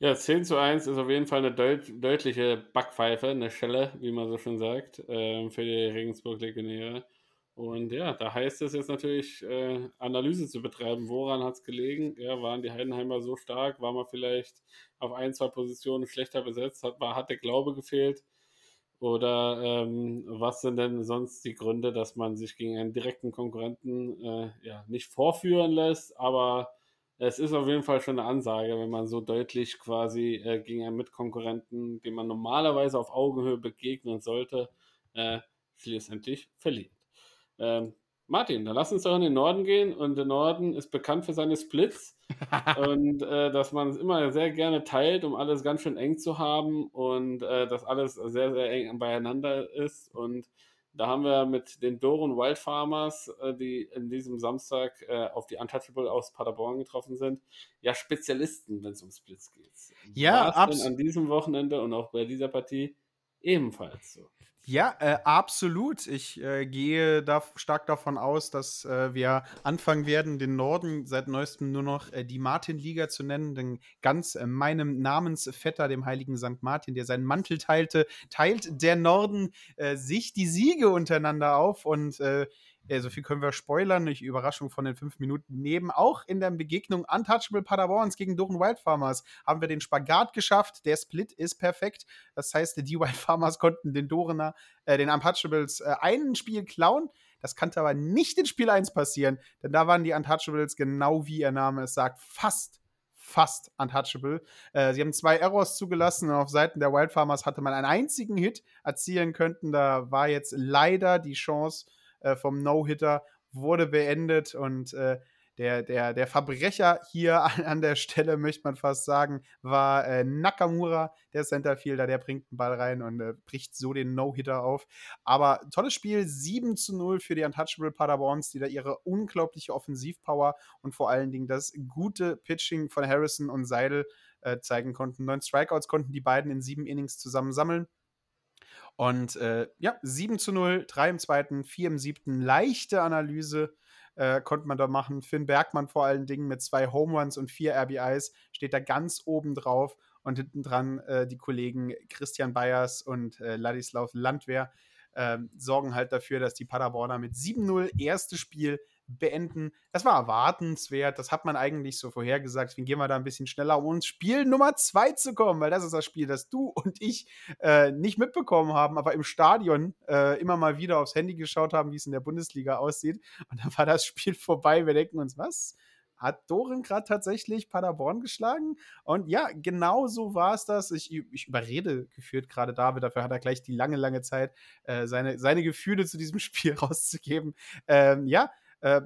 Ja, 10 zu 1 ist auf jeden Fall eine deut deutliche Backpfeife, eine Schelle, wie man so schön sagt, äh, für die Regensburg-Legionäre. Und ja, da heißt es jetzt natürlich, äh, Analyse zu betreiben. Woran hat es gelegen? Ja, waren die Heidenheimer so stark? War man vielleicht auf ein, zwei Positionen schlechter besetzt? Hat, war, hat der Glaube gefehlt? Oder ähm, was sind denn sonst die Gründe, dass man sich gegen einen direkten Konkurrenten äh, ja, nicht vorführen lässt, aber es ist auf jeden Fall schon eine Ansage, wenn man so deutlich quasi äh, gegen einen Mitkonkurrenten, dem man normalerweise auf Augenhöhe begegnen sollte, äh, schlussendlich verliert. Ähm, Martin, dann lass uns doch in den Norden gehen. Und der Norden ist bekannt für seine Splits und äh, dass man es immer sehr gerne teilt, um alles ganz schön eng zu haben und äh, dass alles sehr, sehr eng beieinander ist. Und da haben wir mit den Doren Wild Farmers, äh, die in diesem Samstag äh, auf die Untouchable aus Paderborn getroffen sind, ja Spezialisten, wenn es um Splits geht. Ja, absolut. An diesem Wochenende und auch bei dieser Partie ebenfalls so. Ja, äh, absolut. Ich äh, gehe da stark davon aus, dass äh, wir anfangen werden, den Norden seit neuestem nur noch äh, die Martin-Liga zu nennen. Denn ganz äh, meinem Namensvetter, dem heiligen St. Martin, der seinen Mantel teilte, teilt der Norden äh, sich die Siege untereinander auf. Und ja, so viel können wir spoilern, nicht Überraschung von den fünf Minuten neben. Auch in der Begegnung Untouchable Paderborns gegen Doren Wildfarmers haben wir den Spagat geschafft. Der Split ist perfekt. Das heißt, die Wildfarmers konnten den Dorener, äh, den Untouchables, äh, ein Spiel klauen. Das kannte aber nicht in Spiel 1 passieren, denn da waren die Untouchables genau wie ihr Name es sagt, fast fast untouchable. Äh, sie haben zwei Errors zugelassen und auf Seiten der Wildfarmers hatte man einen einzigen Hit erzielen könnten. Da war jetzt leider die Chance äh, vom No-Hitter wurde beendet und äh, der, der, der Verbrecher hier an, an, der Stelle, möchte man fast sagen, war äh, Nakamura, der Centerfielder, der bringt den Ball rein und äh, bricht so den No-Hitter auf. Aber tolles Spiel, 7 zu 0 für die Untouchable Paderborns, die da ihre unglaubliche Offensivpower und vor allen Dingen das gute Pitching von Harrison und Seidel äh, zeigen konnten. Neun Strikeouts konnten die beiden in sieben Innings zusammen sammeln. Und äh, ja, 7 zu 0, 3 im zweiten, 4 im siebten. Leichte Analyse äh, konnte man da machen. Finn Bergmann vor allen Dingen mit zwei Home Runs und vier RBIs steht da ganz oben drauf. Und hinten dran äh, die Kollegen Christian Bayers und äh, Ladislav Landwehr ähm, sorgen halt dafür, dass die Paderborner mit 7-0 erstes Spiel beenden. Das war erwartenswert, das hat man eigentlich so vorhergesagt. Deswegen gehen wir da ein bisschen schneller, um ins Spiel Nummer 2 zu kommen, weil das ist das Spiel, das du und ich äh, nicht mitbekommen haben, aber im Stadion äh, immer mal wieder aufs Handy geschaut haben, wie es in der Bundesliga aussieht. Und dann war das Spiel vorbei. Wir denken uns, was? hat Doren gerade tatsächlich Paderborn geschlagen? Und ja, genau so war es das. Ich, ich überrede geführt gerade David, dafür hat er gleich die lange, lange Zeit, äh, seine, seine Gefühle zu diesem Spiel rauszugeben. Ähm, ja, äh,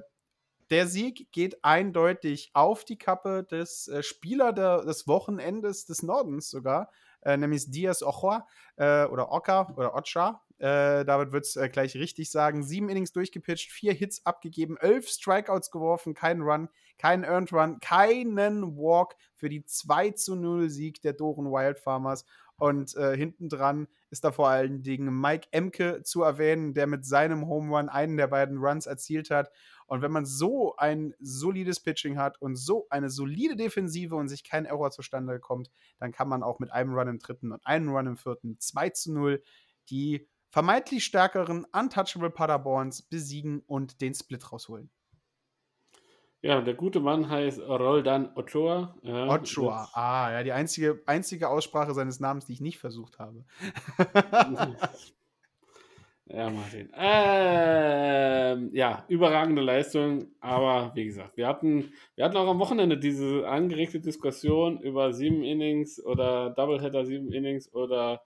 der Sieg geht eindeutig auf die Kappe des äh, Spieler der, des Wochenendes des Nordens sogar, äh, nämlich Diaz Ochoa äh, oder Oka oder Ocha. Äh, David wird es äh, gleich richtig sagen. Sieben Innings durchgepitcht, vier Hits abgegeben, elf Strikeouts geworfen, keinen Run, keinen Earned Run, keinen Walk für die 2 zu 0 Sieg der Doren Wild Farmers. Und äh, hinten dran ist da vor allen Dingen Mike Emke zu erwähnen, der mit seinem Home Run einen der beiden Runs erzielt hat. Und wenn man so ein solides Pitching hat und so eine solide Defensive und sich kein Error zustande kommt, dann kann man auch mit einem Run im dritten und einem Run im vierten 2 zu 0 die vermeintlich stärkeren Untouchable Paderborns besiegen und den Split rausholen. Ja, der gute Mann heißt Roldan Ochoa. Ja, Ochoa, ah, ja, die einzige, einzige Aussprache seines Namens, die ich nicht versucht habe. Ja, Martin. Ähm, ja, überragende Leistung, aber wie gesagt, wir hatten, wir hatten auch am Wochenende diese angeregte Diskussion über sieben Innings oder Doubleheader sieben Innings oder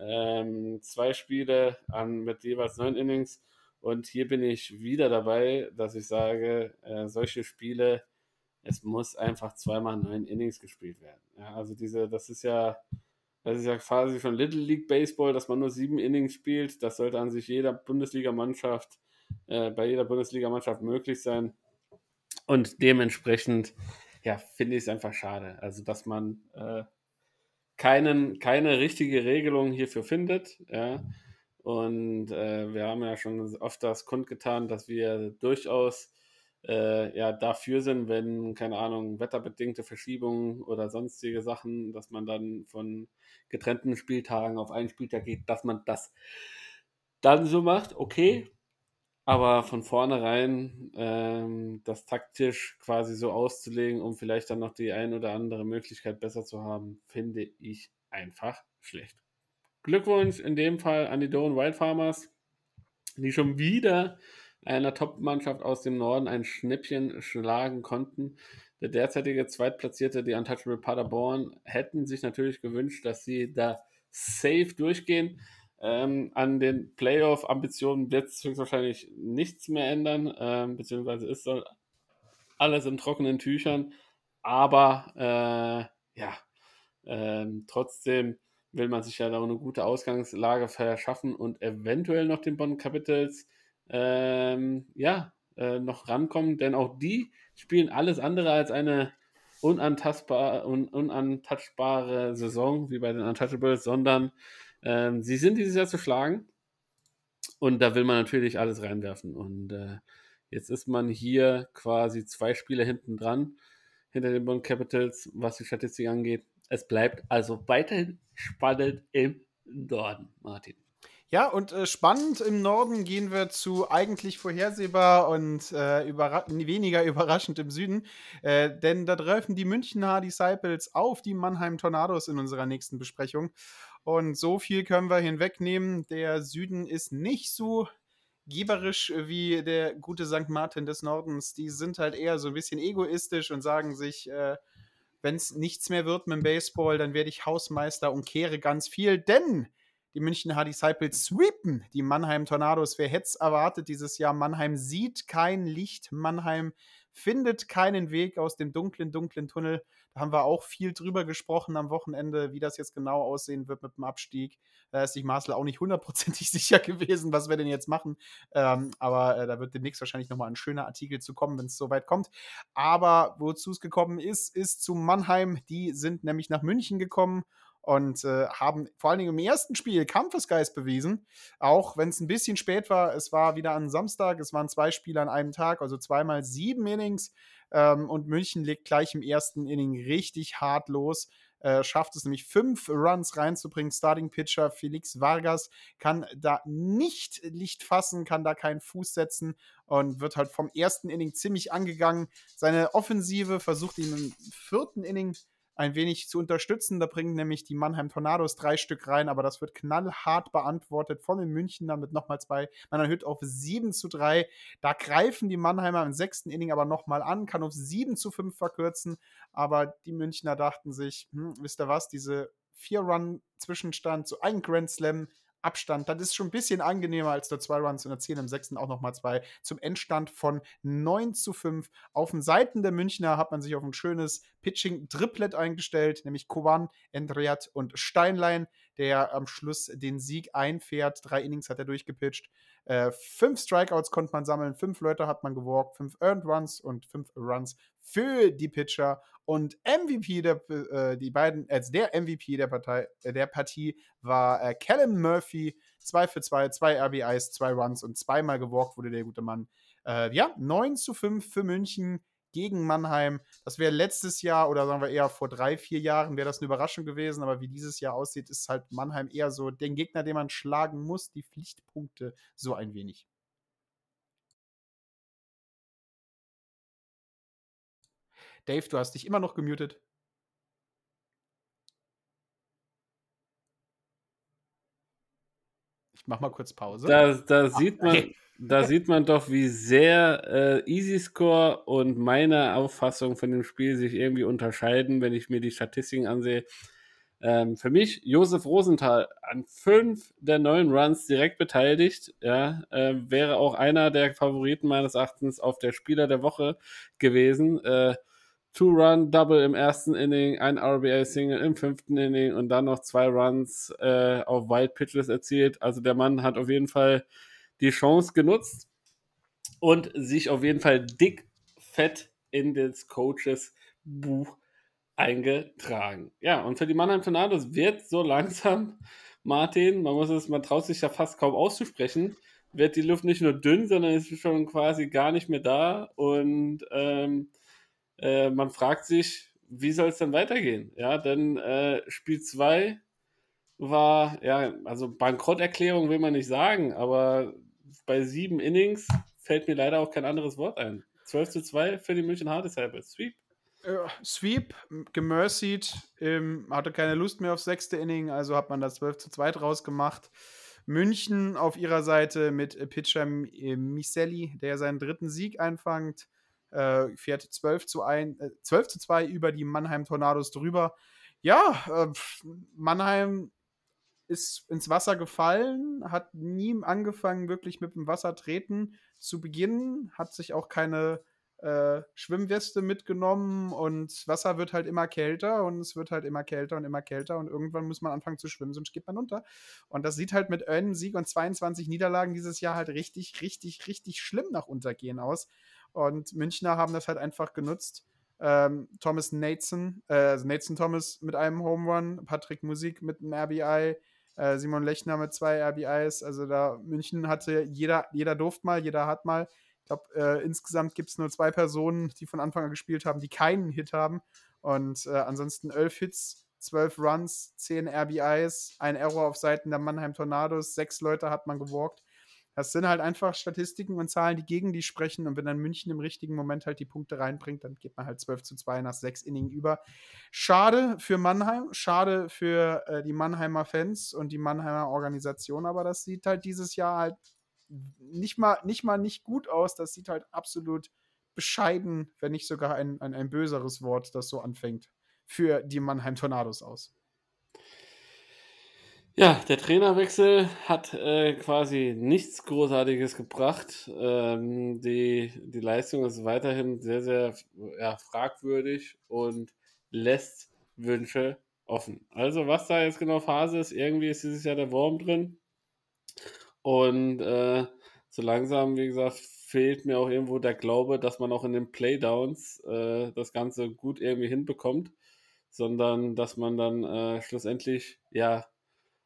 ähm, zwei Spiele an, mit jeweils neun Innings. Und hier bin ich wieder dabei, dass ich sage, äh, solche Spiele, es muss einfach zweimal neun Innings gespielt werden. Ja, also diese, das ist ja das ist ja quasi schon Little League Baseball, dass man nur sieben Innings spielt. Das sollte an sich jeder Bundesligamannschaft, äh, bei jeder Bundesligamannschaft möglich sein. Und dementsprechend, ja, finde ich es einfach schade. Also, dass man äh, keinen, keine richtige Regelung hierfür findet. Ja. Und äh, wir haben ja schon oft das kundgetan, dass wir durchaus äh, ja, dafür sind, wenn, keine Ahnung, wetterbedingte Verschiebungen oder sonstige Sachen, dass man dann von getrennten Spieltagen auf einen Spieltag geht, dass man das dann so macht, okay. Aber von vornherein ähm, das taktisch quasi so auszulegen, um vielleicht dann noch die ein oder andere Möglichkeit besser zu haben, finde ich einfach schlecht. Glückwunsch in dem Fall an die Doan Wild Farmers, die schon wieder einer Top-Mannschaft aus dem Norden ein Schnäppchen schlagen konnten. Der derzeitige Zweitplatzierte, die Untouchable Paderborn, hätten sich natürlich gewünscht, dass sie da safe durchgehen. Ähm, an den Playoff-Ambitionen wird es höchstwahrscheinlich nichts mehr ändern, ähm, beziehungsweise ist alles in trockenen Tüchern. Aber äh, ja, ähm, trotzdem will man sich ja da eine gute Ausgangslage verschaffen und eventuell noch den Bonn Capitals ähm, ja, äh, noch rankommen, denn auch die spielen alles andere als eine unantastbar, un, unantouchbare Saison wie bei den Untouchables, sondern ähm, sie sind dieses Jahr zu schlagen. Und da will man natürlich alles reinwerfen. Und äh, jetzt ist man hier quasi zwei Spiele hinten dran hinter den Bond Capitals, was die Statistik angeht. Es bleibt also weiterhin spannend im Norden, Martin. Ja, und äh, spannend im Norden gehen wir zu eigentlich vorhersehbar und äh, überra weniger überraschend im Süden. Äh, denn da treffen die Münchner Disciples auf die Mannheim Tornados in unserer nächsten Besprechung. Und so viel können wir hinwegnehmen. Der Süden ist nicht so geberisch wie der gute St. Martin des Nordens. Die sind halt eher so ein bisschen egoistisch und sagen sich, äh, wenn es nichts mehr wird mit dem Baseball, dann werde ich Hausmeister und kehre ganz viel. Denn die München Hard Disciples sweepen die Mannheim Tornados. Wer hätte es erwartet dieses Jahr? Mannheim sieht kein Licht. Mannheim findet keinen Weg aus dem dunklen, dunklen Tunnel. Da haben wir auch viel drüber gesprochen am Wochenende, wie das jetzt genau aussehen wird mit dem Abstieg. Da ist sich Marcel auch nicht hundertprozentig sicher gewesen, was wir denn jetzt machen. Ähm, aber äh, da wird demnächst wahrscheinlich nochmal ein schöner Artikel zu kommen, wenn es soweit kommt. Aber wozu es gekommen ist, ist zu Mannheim. Die sind nämlich nach München gekommen und äh, haben vor allen Dingen im ersten Spiel Kampfesgeist bewiesen. Auch wenn es ein bisschen spät war, es war wieder am Samstag, es waren zwei Spiele an einem Tag, also zweimal sieben Innings. Ähm, und München legt gleich im ersten Inning richtig hart los. Äh, schafft es nämlich fünf Runs reinzubringen. Starting Pitcher Felix Vargas kann da nicht Licht fassen, kann da keinen Fuß setzen und wird halt vom ersten Inning ziemlich angegangen. Seine Offensive versucht ihn im vierten Inning ein wenig zu unterstützen. Da bringen nämlich die Mannheim Tornados drei Stück rein, aber das wird knallhart beantwortet von den Münchnern mit nochmal zwei. Man erhöht auf 7 zu 3. Da greifen die Mannheimer im sechsten Inning aber nochmal an, kann auf 7 zu 5 verkürzen. Aber die Münchner dachten sich, hm, wisst ihr was, diese Vier-Run-Zwischenstand, so ein Grand Slam Abstand. Das ist schon ein bisschen angenehmer als der zwei Runs und der 10 im 6. auch nochmal zwei. Zum Endstand von 9 zu 5. Auf den Seiten der Münchner hat man sich auf ein schönes Pitching-Triplet eingestellt, nämlich Kovan, Endriat und Steinlein, der am Schluss den Sieg einfährt. Drei Innings hat er durchgepitcht. Äh, fünf Strikeouts konnte man sammeln, fünf Leute hat man gewalkt, fünf Earned Runs und fünf Runs für die Pitcher. Und MVP der, äh, die beiden, als der MVP der Partei, äh, der Partie war äh, Callum Murphy. 2 für 2, zwei RBIs, zwei Runs und zweimal gewalkt wurde der gute Mann. Äh, ja, 9 zu 5 für München gegen Mannheim. Das wäre letztes Jahr oder sagen wir eher vor drei, vier Jahren wäre das eine Überraschung gewesen, aber wie dieses Jahr aussieht, ist halt Mannheim eher so den Gegner, den man schlagen muss, die Pflichtpunkte so ein wenig. Dave, du hast dich immer noch gemutet. Mach mal kurz Pause. Da, da sieht man, okay. da sieht man doch, wie sehr äh, Easy Score und meine Auffassung von dem Spiel sich irgendwie unterscheiden, wenn ich mir die Statistiken ansehe. Ähm, für mich Josef Rosenthal an fünf der neun Runs direkt beteiligt. Ja, äh, wäre auch einer der Favoriten meines Erachtens auf der Spieler der Woche gewesen. Äh, Two-Run-Double im ersten Inning, ein RBA-Single im fünften Inning und dann noch zwei Runs äh, auf Wild Pitches erzielt. Also der Mann hat auf jeden Fall die Chance genutzt und sich auf jeden Fall dick fett in das Coaches Buch eingetragen. Ja, und für die Mannheim Tornados wird so langsam, Martin, man muss es, man traut sich ja fast kaum auszusprechen, wird die Luft nicht nur dünn, sondern ist schon quasi gar nicht mehr da und ähm, äh, man fragt sich, wie soll es denn weitergehen? Ja, denn äh, Spiel 2 war, ja, also Bankrotterklärung will man nicht sagen, aber bei sieben Innings fällt mir leider auch kein anderes Wort ein. 12 zu 2 für die München Hard Disciples. Sweep. Äh, Sweep, gemercied, ähm, hatte keine Lust mehr aufs sechste Inning, also hat man das 12 zu 2 draus gemacht. München auf ihrer Seite mit Pitcher Miselli, der seinen dritten Sieg einfangt äh, fährt 12 zu, 1, äh, 12 zu 2 über die Mannheim Tornados drüber. Ja, äh, Mannheim ist ins Wasser gefallen, hat nie angefangen, wirklich mit dem Wasser treten zu beginnen, hat sich auch keine äh, Schwimmweste mitgenommen und Wasser wird halt immer kälter und es wird halt immer kälter und immer kälter und irgendwann muss man anfangen zu schwimmen, sonst geht man unter. Und das sieht halt mit einem Sieg und 22 Niederlagen dieses Jahr halt richtig, richtig, richtig schlimm nach Untergehen aus. Und Münchner haben das halt einfach genutzt. Ähm, Thomas Nathan, äh, also Nathan Thomas mit einem Home Run, Patrick Musik mit einem RBI, äh, Simon Lechner mit zwei RBIs. Also da München hatte jeder, jeder durft mal, jeder hat mal. Ich glaube, äh, insgesamt gibt es nur zwei Personen, die von Anfang an gespielt haben, die keinen Hit haben. Und äh, ansonsten elf Hits, zwölf Runs, zehn RBIs, ein Error auf Seiten der Mannheim Tornados, sechs Leute hat man gewalkt. Das sind halt einfach Statistiken und Zahlen, die gegen die sprechen. Und wenn dann München im richtigen Moment halt die Punkte reinbringt, dann geht man halt 12 zu 2 nach sechs Inningen über. Schade für Mannheim, schade für äh, die Mannheimer Fans und die Mannheimer Organisation, aber das sieht halt dieses Jahr halt nicht mal nicht, mal nicht gut aus. Das sieht halt absolut bescheiden, wenn nicht sogar ein, ein, ein böseres Wort, das so anfängt, für die Mannheim Tornados aus. Ja, der Trainerwechsel hat äh, quasi nichts Großartiges gebracht. Ähm, die, die Leistung ist weiterhin sehr, sehr ja, fragwürdig und lässt Wünsche offen. Also, was da jetzt genau Phase ist, irgendwie ist dieses Jahr der Wurm drin. Und äh, so langsam, wie gesagt, fehlt mir auch irgendwo der Glaube, dass man auch in den Playdowns äh, das Ganze gut irgendwie hinbekommt, sondern dass man dann äh, schlussendlich ja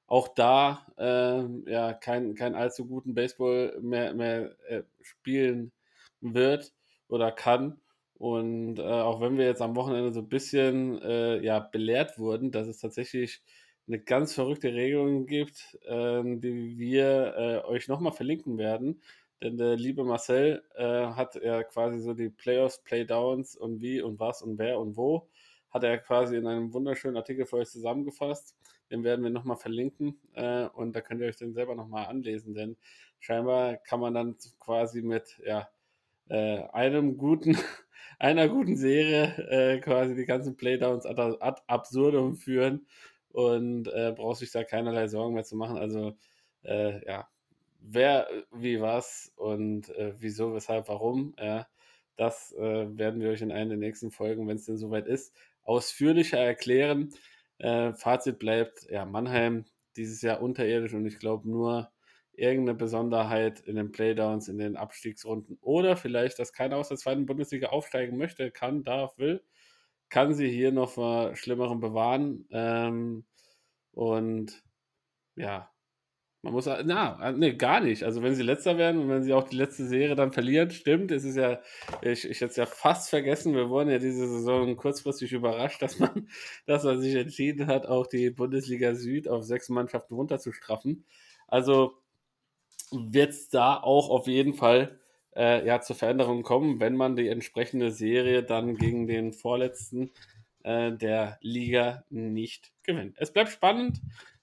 auch da äh, ja kein, kein allzu guten Baseball mehr, mehr äh, spielen wird oder kann. Und äh, auch wenn wir jetzt am Wochenende so ein bisschen äh, ja, belehrt wurden, dass es tatsächlich eine ganz verrückte Regelung gibt, ähm, die wir äh, euch nochmal verlinken werden. Denn der liebe Marcel äh, hat ja quasi so die Playoffs, Playdowns und wie und was und wer und wo hat er quasi in einem wunderschönen Artikel für euch zusammengefasst. Den werden wir nochmal verlinken äh, und da könnt ihr euch den selber nochmal anlesen, denn scheinbar kann man dann quasi mit ja, äh, einem guten, einer guten Serie äh, quasi die ganzen Playdowns ad, ad absurdum führen und äh, braucht sich da keinerlei Sorgen mehr zu machen. Also äh, ja, wer, wie, was und äh, wieso, weshalb, warum, ja, das äh, werden wir euch in einer der nächsten Folgen, wenn es denn soweit ist, ausführlicher erklären. Äh, Fazit bleibt, ja, Mannheim dieses Jahr unterirdisch und ich glaube nur irgendeine Besonderheit in den Playdowns, in den Abstiegsrunden oder vielleicht, dass keiner aus der zweiten Bundesliga aufsteigen möchte, kann, darf, will, kann sie hier noch vor Schlimmerem bewahren. Ähm, und ja, man muss, na, nee, gar nicht. Also wenn sie letzter werden und wenn sie auch die letzte Serie dann verlieren, stimmt, es ist ja, ich, ich hätte es ja fast vergessen, wir wurden ja diese Saison kurzfristig überrascht, dass man, dass man sich entschieden hat, auch die Bundesliga Süd auf sechs Mannschaften runterzustraffen. Also wird es da auch auf jeden Fall äh, ja, zur Veränderung kommen, wenn man die entsprechende Serie dann gegen den Vorletzten äh, der Liga nicht gewinnt. Es bleibt spannend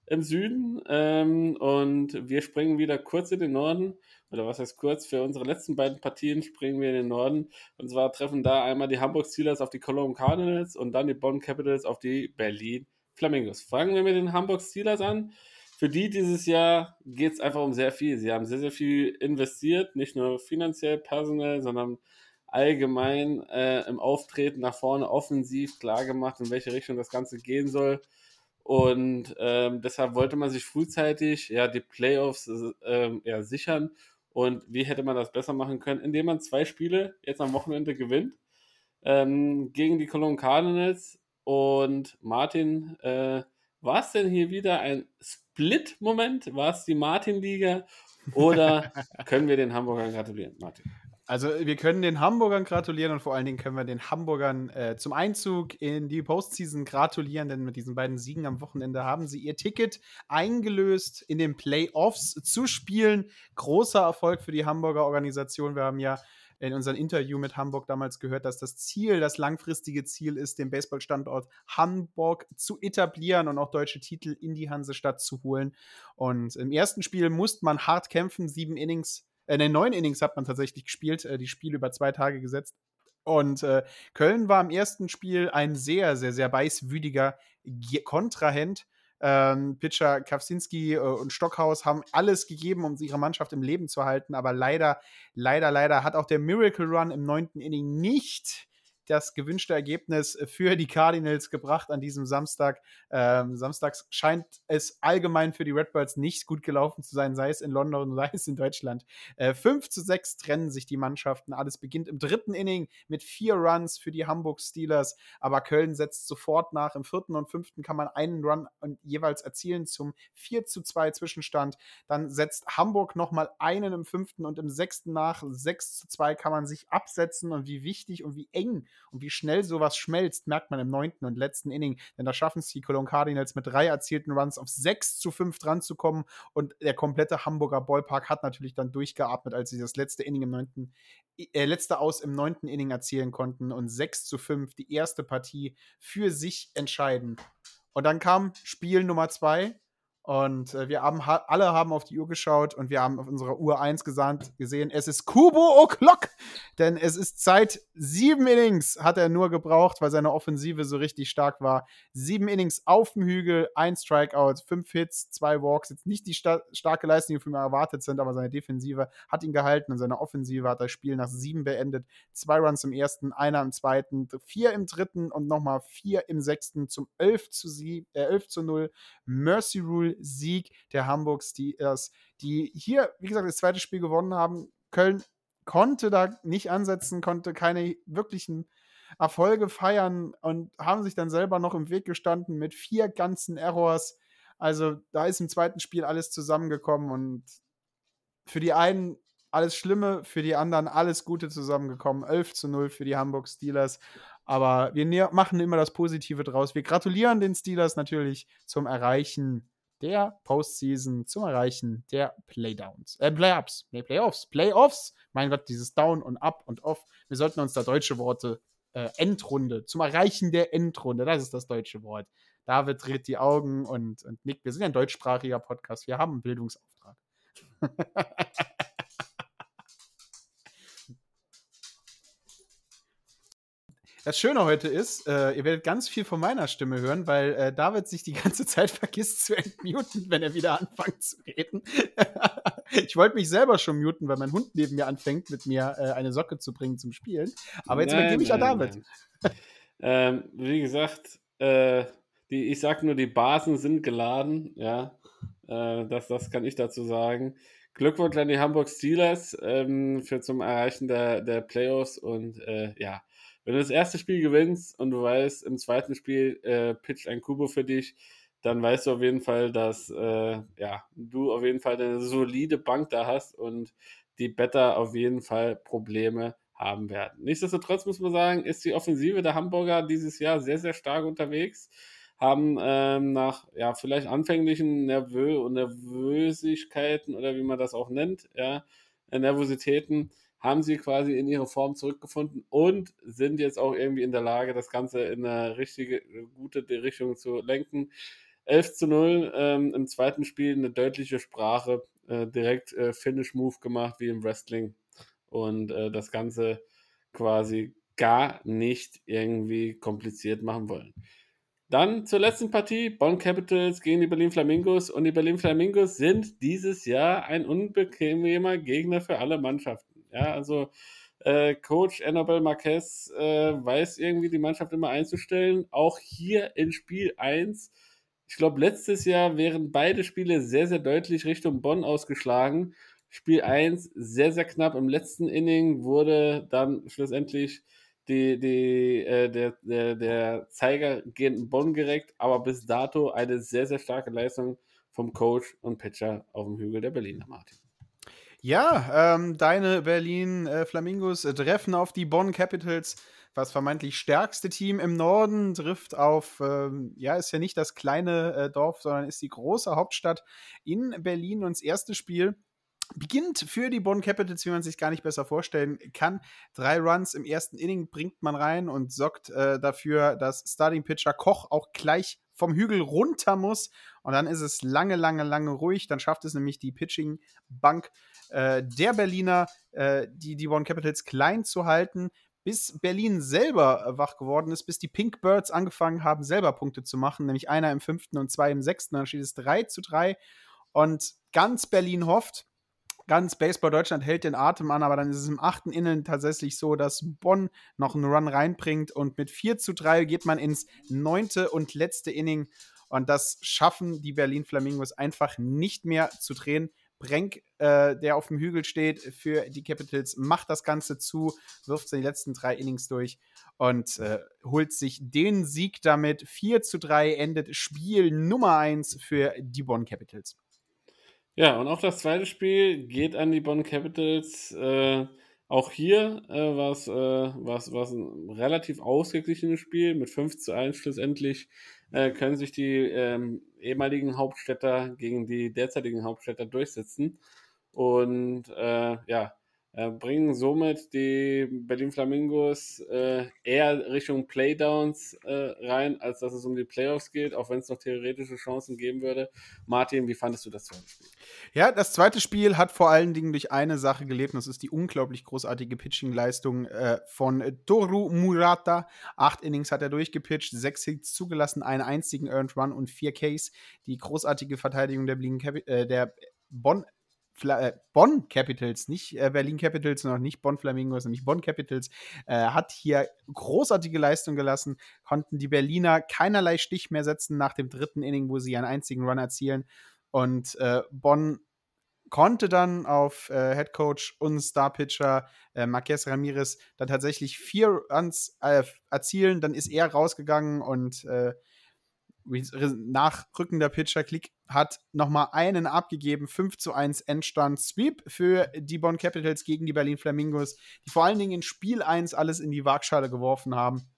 im Süden ähm, und wir springen wieder kurz in den Norden. Oder was heißt kurz? Für unsere letzten beiden Partien springen wir in den Norden. Und zwar treffen da einmal die Hamburg Steelers auf die Cologne Cardinals und dann die Bonn Capitals auf die Berlin Flamingos. Fangen wir mit den Hamburg Steelers an. Für die dieses Jahr geht es einfach um sehr viel. Sie haben sehr, sehr viel investiert, nicht nur finanziell, personell, sondern allgemein äh, im Auftreten nach vorne offensiv klar gemacht, in welche Richtung das Ganze gehen soll. Und ähm, deshalb wollte man sich frühzeitig ja die Playoffs ähm, ja, sichern. Und wie hätte man das besser machen können? Indem man zwei Spiele jetzt am Wochenende gewinnt ähm, gegen die Cologne Cardinals. Und Martin, äh, war es denn hier wieder ein Split-Moment? War es die Martin-Liga? Oder können wir den Hamburgern gratulieren, Martin? Also wir können den Hamburgern gratulieren und vor allen Dingen können wir den Hamburgern äh, zum Einzug in die Postseason gratulieren, denn mit diesen beiden Siegen am Wochenende haben sie ihr Ticket eingelöst, in den Playoffs zu spielen. Großer Erfolg für die Hamburger Organisation. Wir haben ja in unserem Interview mit Hamburg damals gehört, dass das Ziel, das langfristige Ziel ist, den Baseballstandort Hamburg zu etablieren und auch deutsche Titel in die Hansestadt zu holen. Und im ersten Spiel musste man hart kämpfen, sieben Innings äh, in den neun Innings hat man tatsächlich gespielt, äh, die Spiele über zwei Tage gesetzt. Und äh, Köln war im ersten Spiel ein sehr, sehr, sehr beißwütiger Kontrahent. Ähm, Pitcher Kawczynski äh, und Stockhaus haben alles gegeben, um ihre Mannschaft im Leben zu halten, aber leider, leider, leider hat auch der Miracle Run im neunten Inning nicht das gewünschte Ergebnis für die Cardinals gebracht an diesem Samstag. Ähm, samstags scheint es allgemein für die Redbirds nicht gut gelaufen zu sein, sei es in London, sei es in Deutschland. Äh, 5 zu 6 trennen sich die Mannschaften. Alles beginnt im dritten Inning mit vier Runs für die Hamburg Steelers, aber Köln setzt sofort nach. Im vierten und fünften kann man einen Run jeweils erzielen zum 4 zu 2 Zwischenstand. Dann setzt Hamburg nochmal einen im fünften und im sechsten nach. 6 zu 2 kann man sich absetzen und wie wichtig und wie eng und wie schnell sowas schmelzt, merkt man im neunten und letzten Inning. Denn da schaffen es die Cologne Cardinals mit drei erzielten Runs auf 6 zu 5 dran zu kommen. Und der komplette Hamburger Ballpark hat natürlich dann durchgeatmet, als sie das letzte Inning im neunten, äh, letzte aus im neunten Inning erzielen konnten und 6 zu 5 die erste Partie für sich entscheiden. Und dann kam Spiel Nummer zwei und äh, wir haben alle haben auf die Uhr geschaut und wir haben auf unserer Uhr 1 gesandt, gesehen, es ist Kubo O'Clock, denn es ist Zeit. Sieben Innings hat er nur gebraucht, weil seine Offensive so richtig stark war. Sieben Innings auf dem Hügel, ein Strikeout, fünf Hits, zwei Walks. Jetzt nicht die sta starke Leistung, die von ihm erwartet sind, aber seine Defensive hat ihn gehalten und seine Offensive hat das Spiel nach sieben beendet. Zwei Runs im ersten, einer im zweiten, vier im dritten und nochmal vier im sechsten zum 11 zu, sie äh, 11 zu 0. Mercy Rule Sieg der Hamburg Steelers, die hier, wie gesagt, das zweite Spiel gewonnen haben. Köln konnte da nicht ansetzen, konnte keine wirklichen Erfolge feiern und haben sich dann selber noch im Weg gestanden mit vier ganzen Errors. Also da ist im zweiten Spiel alles zusammengekommen und für die einen alles Schlimme, für die anderen alles Gute zusammengekommen. 11 zu 0 für die Hamburg Steelers. Aber wir machen immer das Positive draus. Wir gratulieren den Steelers natürlich zum Erreichen der Postseason zum Erreichen der Playdowns, äh, Playoffs, nee, Playoffs, Playoffs. Mein Gott, dieses Down und Up und Off. Wir sollten uns da deutsche Worte äh, Endrunde, zum Erreichen der Endrunde, das ist das deutsche Wort. David dreht die Augen und, und nickt. Wir sind ein deutschsprachiger Podcast, wir haben einen Bildungsauftrag. Das Schöne heute ist, äh, ihr werdet ganz viel von meiner Stimme hören, weil äh, David sich die ganze Zeit vergisst zu entmuten, wenn er wieder anfängt zu reden. ich wollte mich selber schon muten, weil mein Hund neben mir anfängt, mit mir äh, eine Socke zu bringen zum Spielen. Aber jetzt übergebe ich an David. ähm, wie gesagt, äh, die, ich sag nur, die Basen sind geladen. Ja, äh, das, das kann ich dazu sagen. Glückwunsch an die Hamburg Steelers ähm, für zum Erreichen der, der Playoffs und äh, ja, wenn du das erste Spiel gewinnst und du weißt, im zweiten Spiel äh, pitcht ein Kubo für dich, dann weißt du auf jeden Fall, dass äh, ja, du auf jeden Fall eine solide Bank da hast und die Better auf jeden Fall Probleme haben werden. Nichtsdestotrotz muss man sagen, ist die Offensive der Hamburger dieses Jahr sehr, sehr stark unterwegs. Haben ähm, nach ja, vielleicht anfänglichen Nervö und Nervösigkeiten oder wie man das auch nennt, ja, Nervositäten, haben sie quasi in ihre Form zurückgefunden und sind jetzt auch irgendwie in der Lage, das Ganze in eine richtige, gute Richtung zu lenken. 11 zu 0 ähm, im zweiten Spiel eine deutliche Sprache, äh, direkt äh, Finish-Move gemacht wie im Wrestling und äh, das Ganze quasi gar nicht irgendwie kompliziert machen wollen. Dann zur letzten Partie, Bonn Capitals gegen die Berlin Flamingos. Und die Berlin Flamingos sind dieses Jahr ein unbequemer Gegner für alle Mannschaften. Ja, also äh, Coach Annabel Marquez äh, weiß irgendwie die Mannschaft immer einzustellen. Auch hier in Spiel 1. Ich glaube, letztes Jahr wären beide Spiele sehr, sehr deutlich Richtung Bonn ausgeschlagen. Spiel 1 sehr, sehr knapp. Im letzten Inning wurde dann schlussendlich die, die, äh, der, der, der Zeiger gegen Bonn gereckt, aber bis dato eine sehr, sehr starke Leistung vom Coach und Pitcher auf dem Hügel der Berliner Martin. Ja, ähm, deine Berlin äh, Flamingos äh, treffen auf die Bonn Capitals, was vermeintlich stärkste Team im Norden, trifft auf, ähm, ja, ist ja nicht das kleine äh, Dorf, sondern ist die große Hauptstadt in Berlin. Und das erste Spiel beginnt für die Bonn Capitals, wie man sich gar nicht besser vorstellen kann. Drei Runs im ersten Inning bringt man rein und sorgt äh, dafür, dass Starting Pitcher Koch auch gleich vom Hügel runter muss. Und dann ist es lange, lange, lange ruhig. Dann schafft es nämlich die Pitching-Bank äh, der Berliner, äh, die, die One Capitals klein zu halten, bis Berlin selber äh, wach geworden ist, bis die Pink Birds angefangen haben, selber Punkte zu machen, nämlich einer im fünften und zwei im sechsten. Dann steht es 3 zu 3. Und ganz Berlin hofft, ganz Baseball Deutschland hält den Atem an, aber dann ist es im achten Innen tatsächlich so, dass Bonn noch einen Run reinbringt und mit 4 zu 3 geht man ins neunte und letzte Inning und das schaffen die Berlin Flamingos einfach nicht mehr zu drehen. Brenk, äh, der auf dem Hügel steht für die Capitals, macht das Ganze zu, wirft die letzten drei Innings durch und äh, holt sich den Sieg damit. 4 zu 3 endet Spiel Nummer 1 für die Bonn Capitals. Ja, und auch das zweite Spiel geht an die Bonn Capitals. Äh, auch hier äh, war es äh, ein relativ ausgeglichenes Spiel mit 5 zu 1 schlussendlich. Äh, können sich die ähm, ehemaligen Hauptstädter gegen die derzeitigen Hauptstädter durchsetzen. Und äh, ja, bringen somit die Berlin Flamingos äh, eher Richtung Playdowns äh, rein, als dass es um die Playoffs geht, auch wenn es noch theoretische Chancen geben würde. Martin, wie fandest du das zweite Spiel? Ja, das zweite Spiel hat vor allen Dingen durch eine Sache gelebt, und das ist die unglaublich großartige Pitching-Leistung äh, von Toru Murata. Acht Innings hat er durchgepitcht, sechs Hits zugelassen, einen einzigen Earned Run und vier Ks. Die großartige Verteidigung der, Berlin, äh, der Bonn Fla äh, Bonn Capitals, nicht äh, Berlin Capitals, noch nicht Bonn Flamingos, nämlich Bonn Capitals, äh, hat hier großartige Leistung gelassen, konnten die Berliner keinerlei Stich mehr setzen nach dem dritten Inning, wo sie einen einzigen Run erzielen. Und äh, Bonn konnte dann auf äh, Head Coach und Starpitcher äh, Marquez Ramirez dann tatsächlich vier Runs äh, erzielen. Dann ist er rausgegangen und äh, nach rückender Pitcher-Klick hat nochmal einen abgegeben. 5 zu 1 Endstand Sweep für die Bonn Capitals gegen die Berlin Flamingos, die vor allen Dingen in Spiel 1 alles in die Waagschale geworfen haben.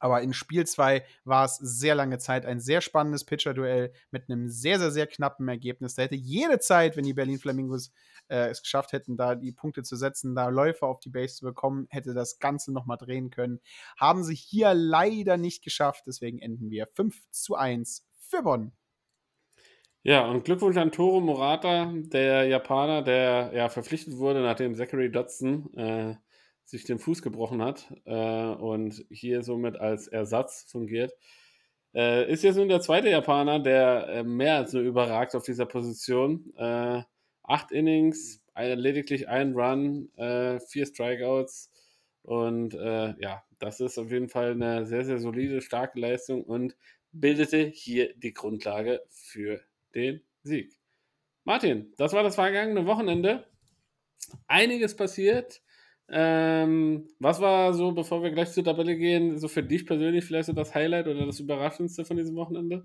Aber in Spiel 2 war es sehr lange Zeit ein sehr spannendes Pitcher-Duell mit einem sehr, sehr, sehr knappen Ergebnis. Da hätte jede Zeit, wenn die Berlin Flamingos äh, es geschafft hätten, da die Punkte zu setzen, da Läufer auf die Base zu bekommen, hätte das Ganze nochmal drehen können. Haben sie hier leider nicht geschafft. Deswegen enden wir 5 zu 1 für Bonn. Ja, und Glückwunsch an Toro Murata, der Japaner, der ja verpflichtet wurde, nachdem Zachary Dodson äh, sich den Fuß gebrochen hat äh, und hier somit als Ersatz fungiert. Äh, ist jetzt nun der zweite Japaner, der äh, mehr als nur überragt auf dieser Position. Äh, acht Innings, ein, lediglich ein Run, äh, vier Strikeouts und ja, das ist auf jeden Fall eine sehr, sehr solide, starke Leistung und bildete hier die Grundlage für den Sieg. Martin, das war das vergangene Wochenende. Einiges passiert. Ähm, was war so, bevor wir gleich zur Tabelle gehen, so für dich persönlich vielleicht so das Highlight oder das Überraschendste von diesem Wochenende?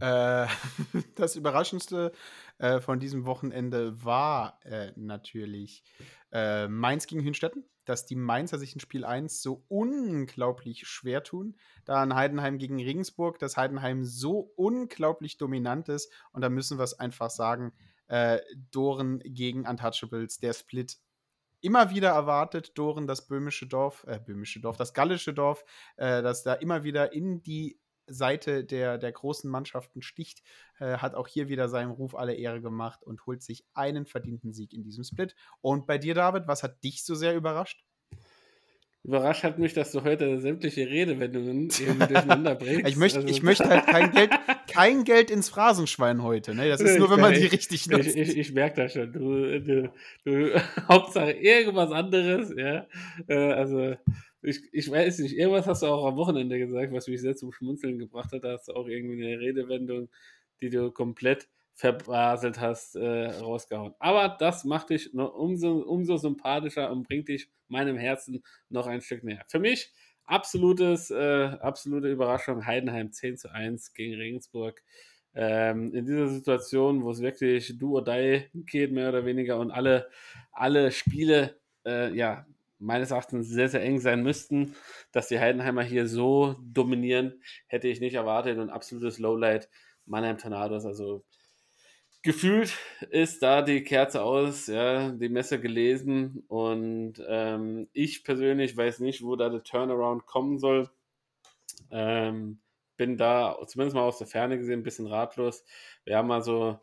Äh, das Überraschendste äh, von diesem Wochenende war äh, natürlich äh, Mainz gegen Hünstetten, dass die Mainzer sich in Spiel 1 so unglaublich schwer tun. Da in Heidenheim gegen Regensburg, dass Heidenheim so unglaublich dominant ist. Und da müssen wir es einfach sagen: äh, Doren gegen Untouchables, der Split immer wieder erwartet, Doren, das böhmische Dorf, äh, böhmische Dorf, das gallische Dorf, äh, dass da immer wieder in die Seite der, der großen Mannschaften sticht, äh, hat auch hier wieder seinem Ruf alle Ehre gemacht und holt sich einen verdienten Sieg in diesem Split. Und bei dir, David, was hat dich so sehr überrascht? Überrascht hat mich, dass du heute sämtliche Redewendungen irgendwie durcheinander bringst. ich, möchte, also, ich möchte halt kein Geld, kein Geld ins Phrasenschwein heute. Ne? Das ist nur, wenn man die richtig nutzt. Ich, ich, ich merke das schon. Du, du, du, Hauptsache irgendwas anderes. Ja? Äh, also, ich, ich weiß nicht. Irgendwas hast du auch am Wochenende gesagt, was mich sehr zum Schmunzeln gebracht hat. Da hast du auch irgendwie eine Redewendung, die du komplett verbaselt hast, äh, rausgehauen. Aber das macht dich noch umso, umso sympathischer und bringt dich meinem Herzen noch ein Stück näher. Für mich absolutes, äh, absolute Überraschung. Heidenheim 10 zu 1 gegen Regensburg. Ähm, in dieser Situation, wo es wirklich do or die geht, mehr oder weniger, und alle, alle Spiele, äh, ja, meines Erachtens sehr, sehr eng sein müssten, dass die Heidenheimer hier so dominieren, hätte ich nicht erwartet. Und absolutes Lowlight Mannheim Tornados. Also gefühlt ist da die Kerze aus, ja, die Messe gelesen und ähm, ich persönlich weiß nicht, wo da der Turnaround kommen soll. Ähm, bin da zumindest mal aus der Ferne gesehen ein bisschen ratlos. Wir haben also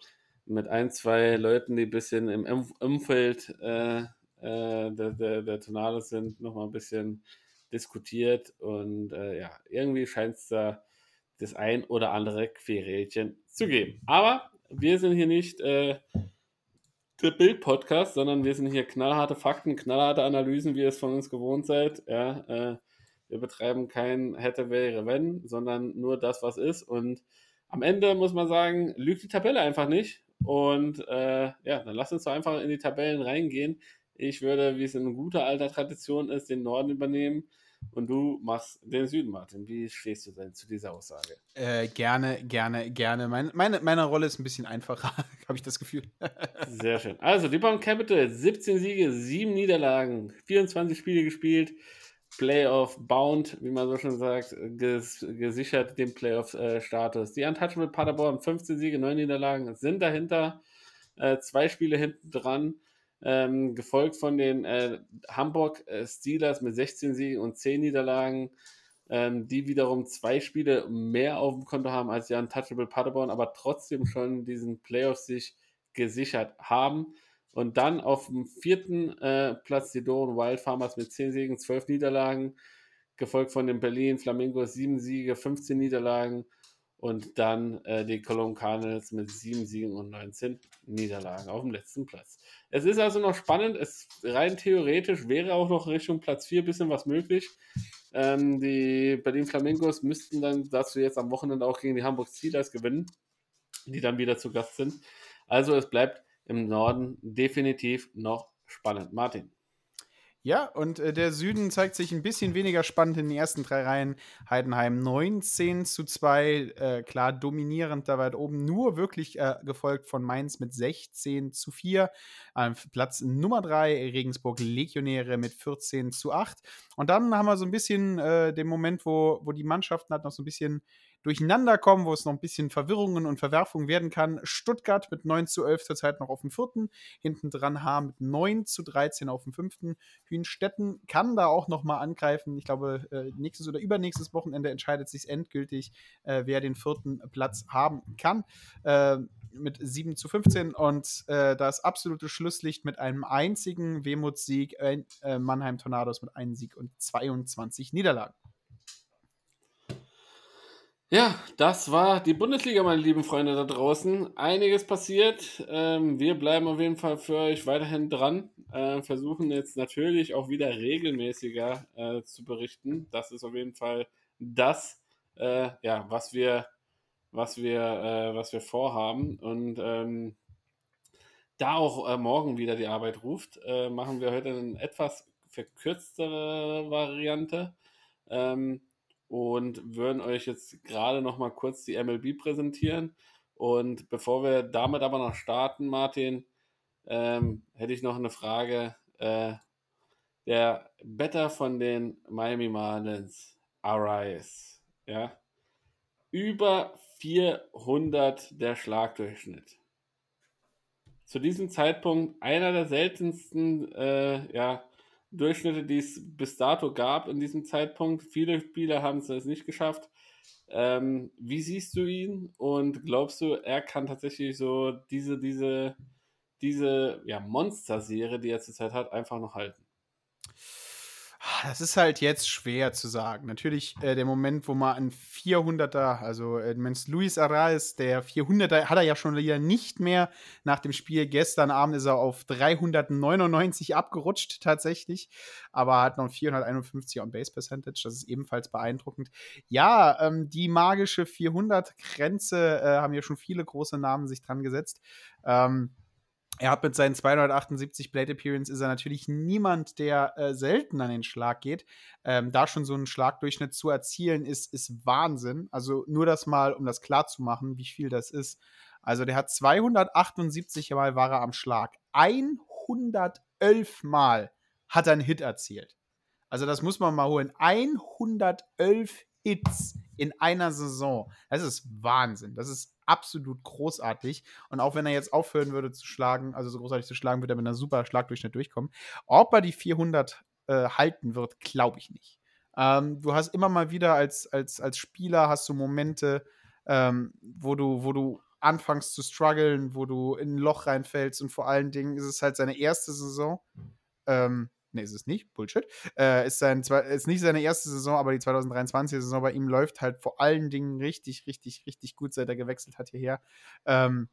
mit ein, zwei Leuten, die ein bisschen im Umfeld äh, äh, der, der, der Tornados sind, nochmal ein bisschen diskutiert und äh, ja, irgendwie scheint es da das ein oder andere Querrädchen zu geben. Aber wir sind hier nicht äh, der Bild-Podcast, sondern wir sind hier knallharte Fakten, knallharte Analysen, wie ihr es von uns gewohnt seid. Ja, äh, wir betreiben kein hätte, wäre, wenn, sondern nur das, was ist. Und am Ende muss man sagen, lügt die Tabelle einfach nicht. Und äh, ja, dann lass uns doch einfach in die Tabellen reingehen. Ich würde, wie es in guter alter Tradition ist, den Norden übernehmen und du machst den Süden, Martin. Wie stehst du denn zu dieser Aussage? Äh, gerne, gerne, gerne. Meine, meine, meine Rolle ist ein bisschen einfacher, habe ich das Gefühl. Sehr schön. Also, die Bomb Capital, 17 Siege, 7 Niederlagen, 24 Spiele gespielt, Playoff bound, wie man so schon sagt, ges gesichert den Playoff-Status. Die Untouchable Paderborn, 15 Siege, 9 Niederlagen, sind dahinter, äh, zwei Spiele hinten dran ähm, gefolgt von den äh, Hamburg äh, Steelers mit 16 Siegen und 10 Niederlagen, ähm, die wiederum zwei Spiele mehr auf dem Konto haben als die Untouchable Paderborn, aber trotzdem schon diesen Playoffs sich gesichert haben. Und dann auf dem vierten äh, Platz die Doren Wild Farmers mit 10 Siegen, 12 Niederlagen, gefolgt von den Berlin Flamingos 7 Siege, 15 Niederlagen und dann äh, die Cologne Cardinals mit 7 Siegen und 19 Niederlagen auf dem letzten Platz. Es ist also noch spannend. Es rein theoretisch wäre auch noch Richtung Platz 4 ein bisschen was möglich. Ähm, die Berlin Flamingos müssten dann dazu jetzt am Wochenende auch gegen die Hamburg Steelers gewinnen, die dann wieder zu Gast sind. Also es bleibt im Norden definitiv noch spannend. Martin. Ja, und äh, der Süden zeigt sich ein bisschen weniger spannend in den ersten drei Reihen. Heidenheim 19 zu 2, äh, klar dominierend da weit oben, nur wirklich äh, gefolgt von Mainz mit 16 zu 4. Platz Nummer 3, Regensburg Legionäre mit 14 zu 8. Und dann haben wir so ein bisschen äh, den Moment, wo, wo die Mannschaften halt noch so ein bisschen durcheinander kommen, wo es noch ein bisschen Verwirrungen und Verwerfungen werden kann. Stuttgart mit 9 zu 11 zurzeit noch auf dem vierten, hinten dran H mit 9 zu 13 auf dem fünften. Hünstetten kann da auch noch mal angreifen. Ich glaube, äh, nächstes oder übernächstes Wochenende entscheidet sich endgültig, äh, wer den vierten Platz haben kann. Äh, mit 7 zu 15 und das absolute Schlusslicht mit einem einzigen Wehmutssieg Mannheim Tornados mit einem Sieg und 22 Niederlagen. Ja, das war die Bundesliga, meine lieben Freunde da draußen. Einiges passiert. Ähm, wir bleiben auf jeden Fall für euch weiterhin dran. Äh, versuchen jetzt natürlich auch wieder regelmäßiger äh, zu berichten. Das ist auf jeden Fall das, äh, ja, was wir, was wir, äh, was wir vorhaben. Und ähm, da auch morgen wieder die Arbeit ruft, machen wir heute eine etwas verkürztere Variante. Ähm, und würden euch jetzt gerade noch mal kurz die MLB präsentieren. Und bevor wir damit aber noch starten, Martin, ähm, hätte ich noch eine Frage. Äh, der Better von den Miami Marlins, Arise, ja, über 400 der Schlagdurchschnitt. Zu diesem Zeitpunkt einer der seltensten äh, ja, Durchschnitte, die es bis dato gab in diesem Zeitpunkt. Viele Spieler haben es nicht geschafft. Ähm, wie siehst du ihn und glaubst du, er kann tatsächlich so diese, diese, diese ja, Monster-Serie, die er zurzeit hat, einfach noch halten? Das ist halt jetzt schwer zu sagen. Natürlich äh, der Moment, wo man ein 400er, also äh, Luis Arraes, der 400er, hat er ja schon wieder nicht mehr. Nach dem Spiel gestern Abend ist er auf 399 abgerutscht tatsächlich, aber hat noch 451 on Base Percentage. Das ist ebenfalls beeindruckend. Ja, ähm, die magische 400-Grenze äh, haben ja schon viele große Namen sich dran gesetzt. Ähm, er hat mit seinen 278 Plate Appearance ist er natürlich niemand, der äh, selten an den Schlag geht. Ähm, da schon so einen Schlagdurchschnitt zu erzielen, ist, ist Wahnsinn. Also nur das mal, um das klar zu machen, wie viel das ist. Also der hat 278 Mal war er am Schlag. 111 Mal hat er einen Hit erzielt. Also das muss man mal holen. 111 Hits in einer Saison. Das ist Wahnsinn. Das ist absolut großartig. Und auch wenn er jetzt aufhören würde zu schlagen, also so großartig zu schlagen, würde er mit einer super Schlagdurchschnitt durchkommen. Ob er die 400 äh, halten wird, glaube ich nicht. Ähm, du hast immer mal wieder als, als, als Spieler hast du Momente, ähm, wo du, wo du anfängst zu strugglen, wo du in ein Loch reinfällst und vor allen Dingen ist es halt seine erste Saison. Ähm, Nee, ist es nicht. Bullshit. Äh, ist, sein, ist nicht seine erste Saison, aber die 2023-Saison bei ihm läuft halt vor allen Dingen richtig, richtig, richtig gut, seit er gewechselt hat hierher. Ähm,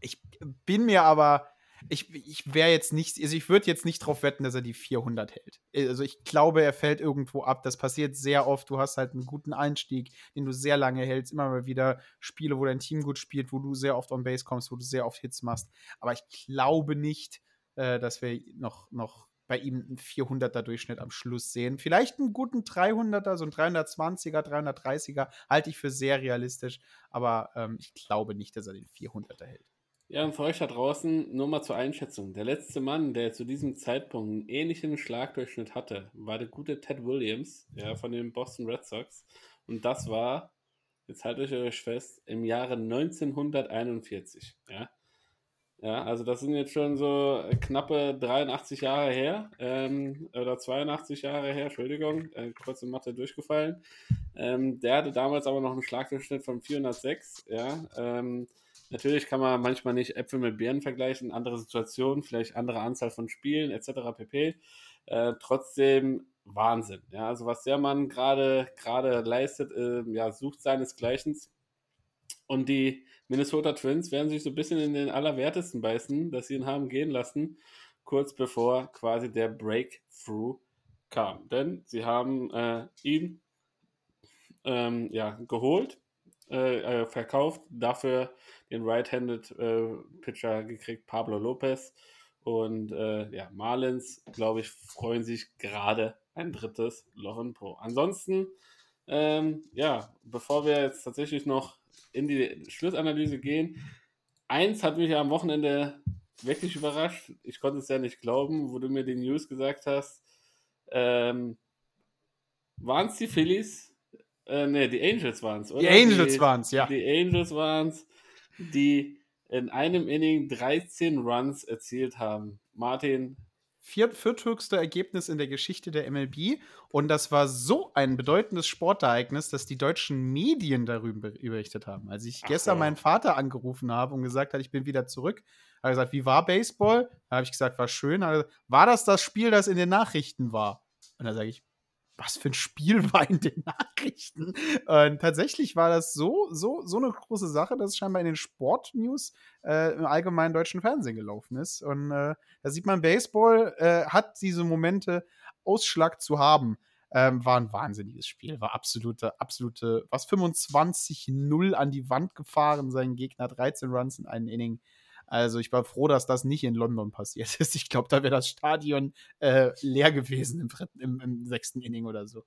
ich bin mir aber, ich, ich wäre jetzt nicht, also ich würde jetzt nicht drauf wetten, dass er die 400 hält. Also ich glaube, er fällt irgendwo ab. Das passiert sehr oft. Du hast halt einen guten Einstieg, den du sehr lange hältst. Immer mal wieder Spiele, wo dein Team gut spielt, wo du sehr oft on Base kommst, wo du sehr oft Hits machst. Aber ich glaube nicht, äh, dass wir noch, noch bei ihm einen 400er Durchschnitt am Schluss sehen. Vielleicht einen guten 300er, so ein 320er, 330er halte ich für sehr realistisch, aber ähm, ich glaube nicht, dass er den 400er hält. Ja, und für euch da draußen nur mal zur Einschätzung. Der letzte Mann, der zu diesem Zeitpunkt einen ähnlichen Schlagdurchschnitt hatte, war der gute Ted Williams ja, von den Boston Red Sox. Und das war, jetzt haltet euch fest, im Jahre 1941. Ja. Ja, also das sind jetzt schon so knappe 83 Jahre her, ähm, oder 82 Jahre her, Entschuldigung, äh, kurze Mathe durchgefallen. Ähm, der hatte damals aber noch einen Schlagdurchschnitt von 406, ja. Ähm, natürlich kann man manchmal nicht Äpfel mit Birnen vergleichen, andere Situationen, vielleicht andere Anzahl von Spielen, etc. pp. Äh, trotzdem Wahnsinn, ja. Also was der Mann gerade gerade leistet, äh, ja, sucht seinesgleichen. Und die Minnesota Twins werden sich so ein bisschen in den Allerwertesten beißen, dass sie ihn haben gehen lassen, kurz bevor quasi der Breakthrough kam. Denn sie haben äh, ihn ähm, ja, geholt, äh, äh, verkauft, dafür den Right-Handed äh, Pitcher gekriegt, Pablo Lopez. Und äh, ja, Marlins, glaube ich, freuen sich gerade ein drittes Loch in Pro. Ansonsten, ähm, ja, bevor wir jetzt tatsächlich noch in die Schlussanalyse gehen, eins hat mich ja am Wochenende wirklich überrascht. Ich konnte es ja nicht glauben, wo du mir die News gesagt hast. Ähm, waren es die Phillies? Äh, ne, die Angels waren es, oder? Die Angels waren es, ja. Die Angels waren es, die in einem Inning 13 Runs erzielt haben. Martin. Viert, vierthöchste Ergebnis in der Geschichte der MLB. Und das war so ein bedeutendes Sportereignis, dass die deutschen Medien darüber berichtet haben. Als ich Ach gestern so. meinen Vater angerufen habe und gesagt hat, ich bin wieder zurück, hat er gesagt, wie war Baseball? Da habe ich gesagt, war schön. Gesagt, War das das Spiel, das in den Nachrichten war? Und da sage ich, was für ein Spiel war in den Nachrichten? Und tatsächlich war das so, so, so eine große Sache, dass es scheinbar in den Sportnews äh, im allgemeinen deutschen Fernsehen gelaufen ist. Und äh, da sieht man, Baseball äh, hat diese Momente, Ausschlag zu haben. Ähm, war ein wahnsinniges Spiel, war absolute, absolute, was 25-0 an die Wand gefahren, sein Gegner 13 Runs in einem Inning. Also ich war froh, dass das nicht in London passiert ist. Ich glaube, da wäre das Stadion äh, leer gewesen im, im, im sechsten Inning oder so.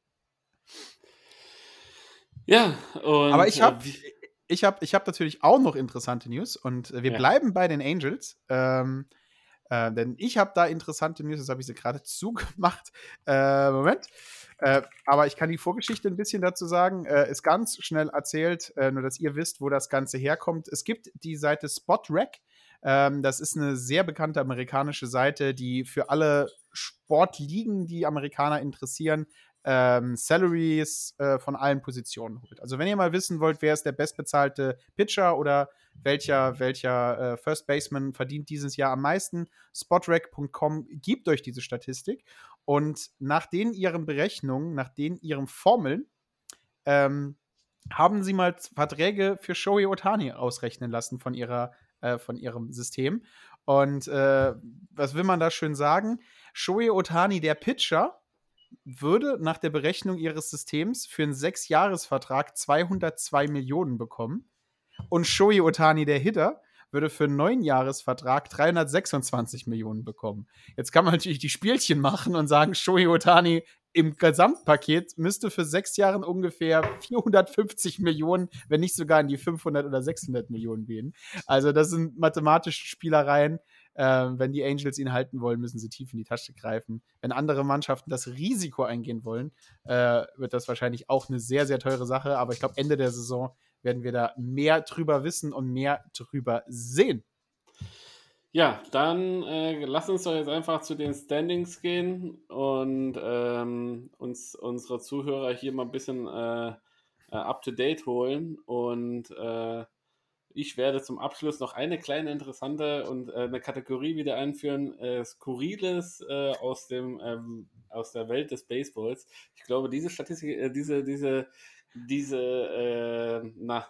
Ja, und. Aber ich habe äh, wie- ich hab, ich hab natürlich auch noch interessante News und wir Ja. bleiben bei den Angels. Ähm, äh, denn ich habe da interessante News, das habe ich sie gerade zugemacht. Äh, Moment. Äh, aber ich kann die Vorgeschichte ein bisschen dazu sagen. Äh, ist ganz schnell erzählt, äh, nur dass ihr wisst, wo das Ganze herkommt. Es gibt die Seite SpotRack. Ähm, das ist eine sehr bekannte amerikanische Seite, die für alle Sportligen, die Amerikaner interessieren, ähm, Salaries äh, von allen Positionen holt. Also wenn ihr mal wissen wollt, wer ist der bestbezahlte Pitcher oder welcher, welcher äh, First Baseman verdient dieses Jahr am meisten, spotrack.com gibt euch diese Statistik und nach den ihren Berechnungen, nach den ihren Formeln, ähm, haben sie mal Verträge für Shohei Otani ausrechnen lassen von ihrer äh, von ihrem System. Und äh, was will man da schön sagen? Shohei Otani, der Pitcher, würde nach der Berechnung ihres Systems für einen Sechsjahresvertrag 202 Millionen bekommen. Und Shohei Otani, der Hitter, würde für einen Neunjahresvertrag 326 Millionen bekommen. Jetzt kann man natürlich die Spielchen machen und sagen, Shohei Otani im Gesamtpaket müsste für sechs Jahre ungefähr 450 Millionen, wenn nicht sogar in die 500 oder 600 Millionen gehen. Also das sind mathematische Spielereien. Ähm, wenn die Angels ihn halten wollen, müssen sie tief in die Tasche greifen. Wenn andere Mannschaften das Risiko eingehen wollen, äh, wird das wahrscheinlich auch eine sehr, sehr teure Sache. Aber ich glaube, Ende der Saison werden wir da mehr drüber wissen und mehr drüber sehen. Ja, dann äh, lass uns doch jetzt einfach zu den Standings gehen und ähm, uns unsere Zuhörer hier mal ein bisschen äh, äh, up to date holen. Und äh, ich werde zum Abschluss noch eine kleine interessante und äh, eine Kategorie wieder einführen: äh, Skurriles aus, dem, ähm, aus der Welt des Baseballs. Ich glaube, diese Statistik, diese, diese, diese, äh, na,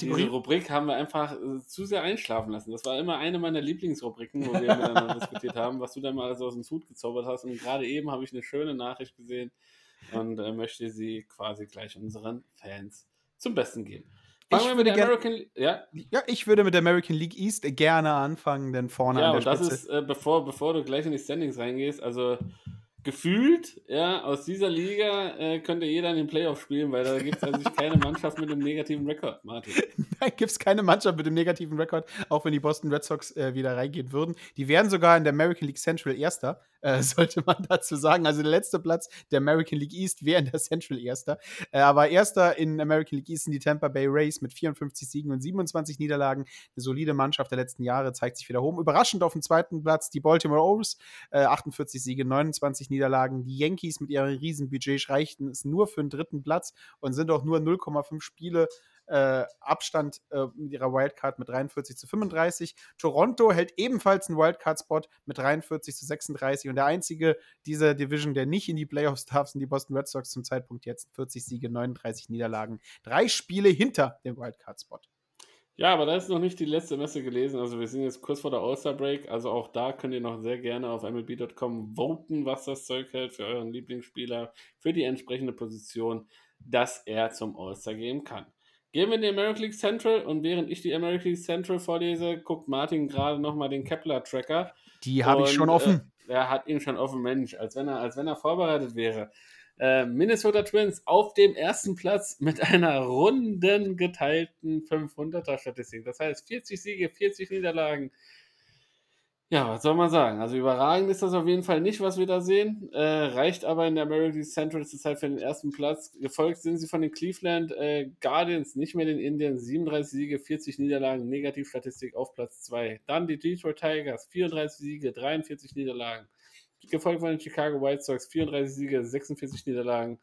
diese Rubrik haben wir einfach äh, zu sehr einschlafen lassen. Das war immer eine meiner Lieblingsrubriken, wo wir miteinander diskutiert haben, was du da mal so aus dem Hut gezaubert hast. Und gerade eben habe ich eine schöne Nachricht gesehen und äh, möchte sie quasi gleich unseren Fans zum Besten geben. Fangen Ich wir mit der American League. Ja, Ja, ich würde mit der American League East gerne anfangen, denn vorne ja an der und das Spitze. ist, äh, bevor, bevor du gleich in die Standings reingehst, also gefühlt, ja, aus dieser Liga äh, könnte jeder in den Playoffs spielen, weil da gibt es an sich keine Mannschaft mit einem negativen Rekord, Martin. Da gibt es keine Mannschaft mit dem negativen Rekord, auch wenn die Boston Red Sox äh, wieder reingehen würden. Die wären sogar in der American League Central Erster, äh, sollte man dazu sagen. Also der letzte Platz der American League East wäre in der Central Erster. Äh, aber Erster in American League East sind die Tampa Bay Rays mit 54 Siegen und 27 Niederlagen. Eine solide Mannschaft der letzten Jahre zeigt sich wieder oben. Überraschend auf dem zweiten Platz die Baltimore Orioles, äh, 48 Siege, 29 Niederlagen. Die Yankees mit ihrem Riesenbudget reichten es nur für den dritten Platz und sind auch nur 0,5 Spiele äh, Abstand äh, mit ihrer Wildcard mit 43 zu 35. Toronto hält ebenfalls einen Wildcard-Spot mit 43 zu 36 und der einzige dieser Division, der nicht in die Playoffs darf, sind die Boston Red Sox zum Zeitpunkt jetzt 40 Siege, 39 Niederlagen. Drei Spiele hinter dem Wildcard-Spot. Ja, aber da ist noch nicht die letzte Messe gelesen. Also wir sind jetzt kurz vor der All-Star-Break. Also auch da könnt ihr noch sehr gerne auf MLB.com voten, was das Zeug hält für euren Lieblingsspieler, für die entsprechende Position, dass er zum All-Star gehen kann. Gehen wir in die American League Central und während ich die American League Central vorlese, guckt Martin gerade nochmal den Kepler-Tracker. Die habe ich schon Und, offen. Äh, er hat ihn schon offen, Mensch, als wenn er, als wenn er vorbereitet wäre. Äh, Minnesota Twins auf dem ersten Platz mit einer runden geteilten 500er Statistik. Das heißt 40 Siege, 40 Niederlagen. Ja, was soll man sagen? Also überragend ist das auf jeden Fall nicht, was wir da sehen. Äh, reicht aber in der American Central zurzeit für den ersten Platz. Gefolgt sind sie von den Cleveland äh, Guardians, nicht mehr den Indians. 37 Siege, 40 Niederlagen, Negativstatistik auf Platz 2. Dann die Detroit Tigers, 34 Siege, 43 Niederlagen. Gefolgt von den Chicago White Sox, 34 Siege, 46 Niederlagen.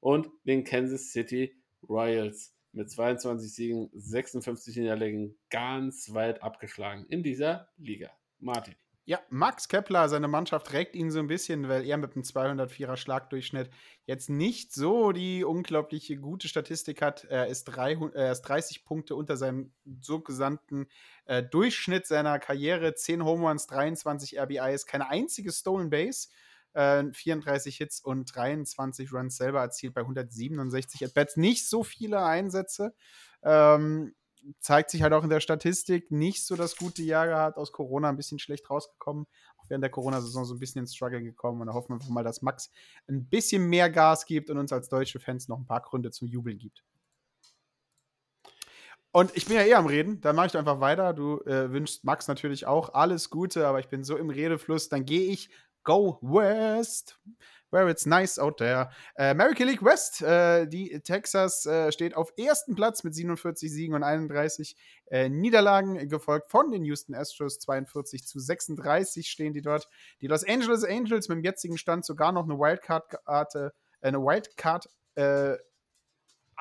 Und den Kansas City Royals mit 22 Siegen, 56 Niederlagen, ganz weit abgeschlagen in dieser Liga. Martin. Ja, Max Kepler, seine Mannschaft trägt ihn so ein bisschen, weil er mit einem 204er Schlagdurchschnitt jetzt nicht so die unglaubliche gute Statistik hat. Er ist, 300, er ist 30 Punkte unter seinem sogenannten äh, Durchschnitt seiner Karriere. 10 Home Runs, 23 RBIs, keine einzige Stolen Base. Äh, 34 Hits und 23 Runs selber erzielt bei 167 At-Bats. Nicht so viele Einsätze. Ähm, zeigt sich halt auch in der Statistik nicht so das gute Jahr gehabt, aus Corona ein bisschen schlecht rausgekommen, auch während der Corona-Saison so ein bisschen ins Struggle gekommen und da hoffen wir einfach mal, dass Max ein bisschen mehr Gas gibt und uns als deutsche Fans noch ein paar Gründe zum Jubeln gibt. Und ich bin ja eh am Reden, dann mache ich einfach weiter. Du äh, wünschst Max natürlich auch alles Gute, aber ich bin so im Redefluss, dann gehe ich Go West where it's nice out there. Äh, American League West, äh, die Texas äh, steht auf ersten Platz mit 47 Siegen und 31 äh, Niederlagen, gefolgt von den Houston Astros 42 zu 36 stehen die dort. Die Los Angeles Angels mit dem jetzigen Stand sogar noch eine Wildcard-Karte, äh, eine Wildcard äh,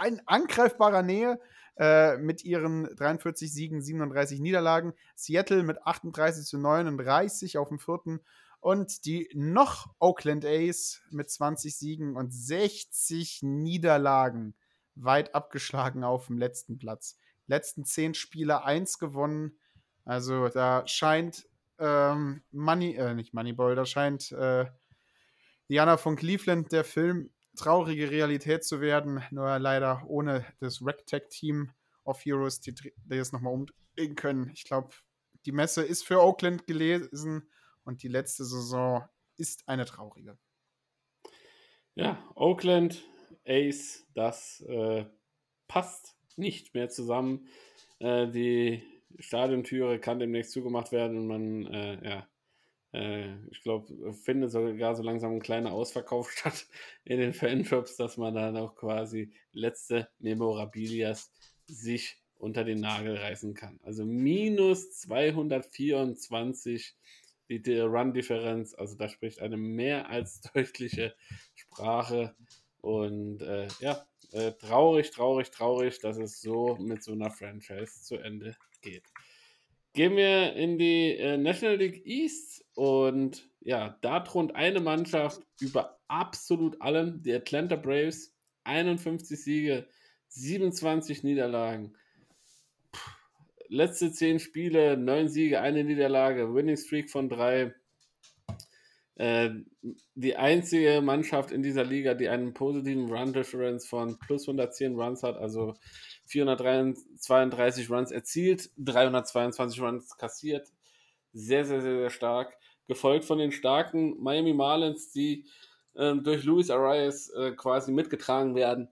in angreifbarer Nähe äh, mit ihren 43 Siegen, 37 Niederlagen. Seattle mit 38 zu 39 auf dem vierten und die noch Oakland A's mit 20 Siegen und 60 Niederlagen weit abgeschlagen auf dem letzten Platz. Letzten 10 Spiele 1 gewonnen. Also da scheint ähm, Money, äh, nicht Moneyball, da scheint äh, Diana von Cleveland der Film traurige Realität zu werden. Nur leider ohne das Rectech-Team of Heroes, die, die das nochmal umdrehen können. Ich glaube, die Messe ist für Oakland gelesen und die letzte Saison ist eine traurige. Ja, Oakland Ace, das äh, passt nicht mehr zusammen. Äh, die Stadiontüre kann demnächst zugemacht werden und man, äh, ja, äh, ich glaube, findet sogar so langsam ein kleiner Ausverkauf statt in den Fanshops, dass man dann auch quasi letzte Memorabilias sich unter den Nagel reißen kann. Also minus 224 die, Run-Differenz, also da spricht eine mehr als deutliche Sprache. Und äh, ja, äh, traurig, traurig, traurig, dass es so mit so einer Franchise zu Ende geht. Gehen wir in die äh, National League East und ja, da thront eine Mannschaft über absolut allem, die Atlanta Braves, 51 Siege, 27 Niederlagen letzte zehn Spiele, neun Siege, eine Niederlage, Winning Streak von drei. Äh, die einzige Mannschaft in dieser Liga, die einen positiven Run Difference von plus 110 Runs hat, also 432 Runs erzielt, 322 Runs kassiert. Sehr, sehr, sehr, sehr stark. Gefolgt von den starken Miami Marlins, die äh, durch Luis Arias äh, quasi mitgetragen werden.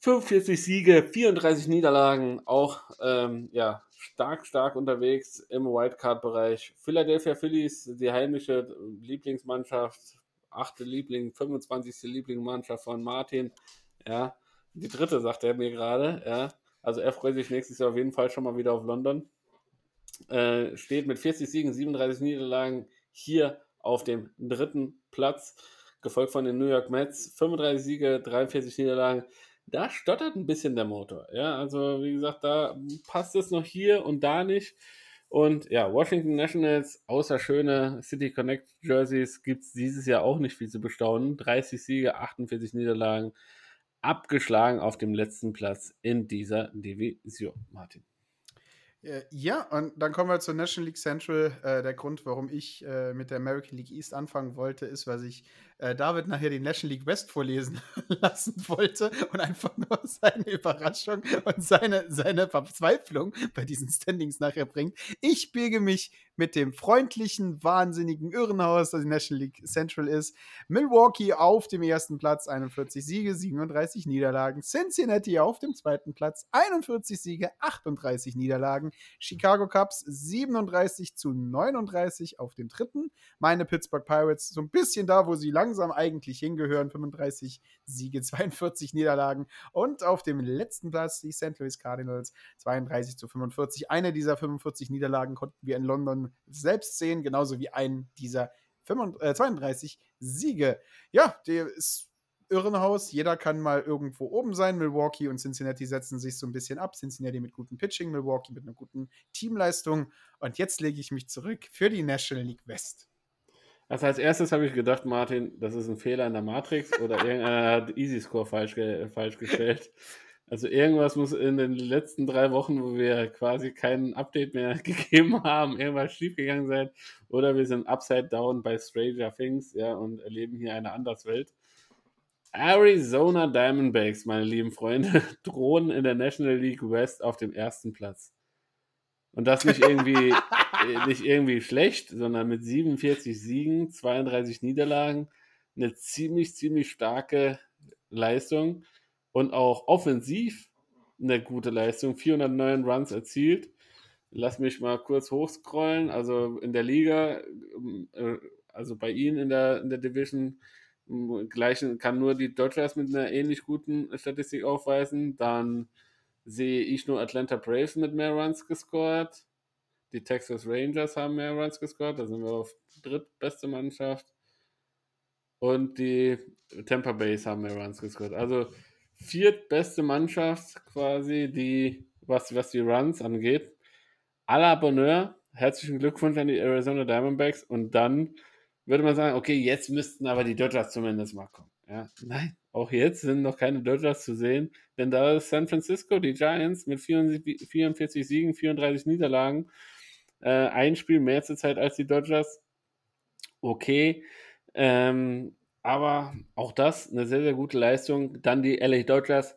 45 Siege, 34 Niederlagen, auch ähm, ja, stark, stark unterwegs im Wildcard-Bereich. Philadelphia Phillies, die heimische Lieblingsmannschaft, achte Liebling, 25. Lieblingsmannschaft von Martin. Ja, die dritte, sagt er mir gerade. Ja, also er freut sich nächstes Jahr auf jeden Fall schon mal wieder auf London. Äh, steht mit 40 Siegen, 37 Niederlagen hier auf dem dritten Platz, gefolgt von den New York Mets. 35 Siege, 43 Niederlagen da stottert ein bisschen der Motor. Ja, also wie gesagt, da passt es noch hier und da nicht. Und ja, Washington Nationals, außer schöne City Connect Jerseys, gibt es dieses Jahr auch nicht viel zu bestaunen. 30 Siege, 48 Niederlagen, abgeschlagen auf dem letzten Platz in dieser Division, Martin. Äh, ja, und dann kommen wir zur National League Central. Äh, der Grund, warum ich äh, mit der American League East anfangen wollte, ist, weil sich äh, David nachher die National League West vorlesen lassen wollte und einfach nur seine Überraschung und seine, seine Verzweiflung bei diesen Standings nachher bringt. Ich biege mich mit dem freundlichen, wahnsinnigen Irrenhaus, das die National League Central ist. Milwaukee auf dem ersten Platz, 41 Siege, 37 Niederlagen. Cincinnati auf dem zweiten Platz, 41 Siege, 38 Niederlagen. Chicago Cubs 37 zu 39 auf dem dritten. Meine Pittsburgh Pirates so ein bisschen da, wo sie langsam eigentlich hingehören, 35 Siege, 42 Niederlagen. Und auf dem letzten Platz die St. Louis Cardinals 32 zu 45. Eine dieser 45 Niederlagen konnten wir in London selbst sehen, genauso wie einen dieser 35, äh, 32 Siege. Ja, der ist Irrenhaus. Jeder kann mal irgendwo oben sein. Milwaukee und Cincinnati setzen sich so ein bisschen ab. Cincinnati mit gutem Pitching, Milwaukee mit einer guten Teamleistung. Und jetzt lege ich mich zurück für die National League West. Also als erstes habe ich gedacht, Martin, das ist ein Fehler in der Matrix oder irgendeiner hat Easy Score falsch, ge falsch gestellt. Also irgendwas muss in den letzten drei Wochen, wo wir quasi kein Update mehr gegeben haben, irgendwas schiefgegangen sein. Oder wir sind upside down bei Stranger Things, ja, und erleben hier eine Anderswelt. Arizona Diamondbacks, meine lieben Freunde, drohen in der National League West auf dem ersten Platz. Und das nicht irgendwie, nicht irgendwie schlecht, sondern mit 47 Siegen, 32 Niederlagen, eine ziemlich, ziemlich starke Leistung und auch offensiv eine gute Leistung. 409 Runs erzielt. Lass mich mal kurz hochscrollen. Also in der Liga, äh, also bei Ihnen in der, in der Division, gleichen kann nur die Dodgers mit einer ähnlich guten Statistik aufweisen. Dann sehe ich nur Atlanta Braves mit mehr Runs gescored. Die Texas Rangers haben mehr Runs gescored. Da sind wir auf drittbeste Mannschaft. Und die Tampa Bays haben mehr Runs gescored. Also viertbeste Mannschaft quasi, die, was, was die Runs angeht. A la Bonheur, herzlichen Glückwunsch an die Arizona Diamondbacks und dann würde man sagen, okay, jetzt müssten aber die Dodgers zumindest mal kommen. Ja, nein, auch jetzt sind noch keine Dodgers zu sehen, denn da ist San Francisco, die Giants mit 44 Siegen, 34 Niederlagen, äh, ein Spiel mehr zur Zeit als die Dodgers. Okay, ähm, aber auch das eine sehr, sehr gute Leistung. Dann die LA Dodgers.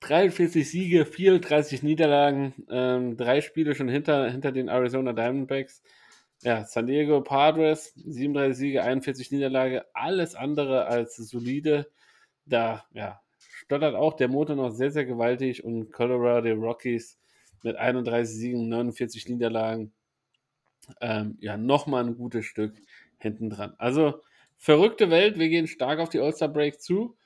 43 Siege, 34 Niederlagen, ähm, drei Spiele schon hinter, hinter den Arizona Diamondbacks. Ja, San Diego Padres, 37 Siege, 41 Niederlage, alles andere als solide. Da, ja, stottert auch der Motor noch sehr, sehr gewaltig und Colorado Rockies mit 31 Siegen, 49 Niederlagen, ähm, ja, nochmal ein gutes Stück hinten dran. Also, verrückte Welt. Wir gehen stark auf die All-Star Break zu.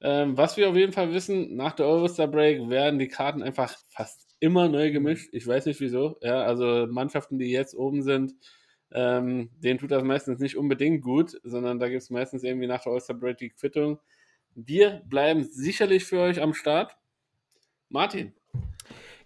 Ähm, was wir auf jeden Fall wissen, nach der All-Star Break werden die Karten einfach fast immer neu gemischt. Ich weiß nicht wieso. Ja, also Mannschaften, die jetzt oben sind, ähm, denen tut das meistens nicht unbedingt gut, sondern da gibt es meistens irgendwie nach der All-Star Break die Quittung. Wir bleiben sicherlich für euch am Start. Martin.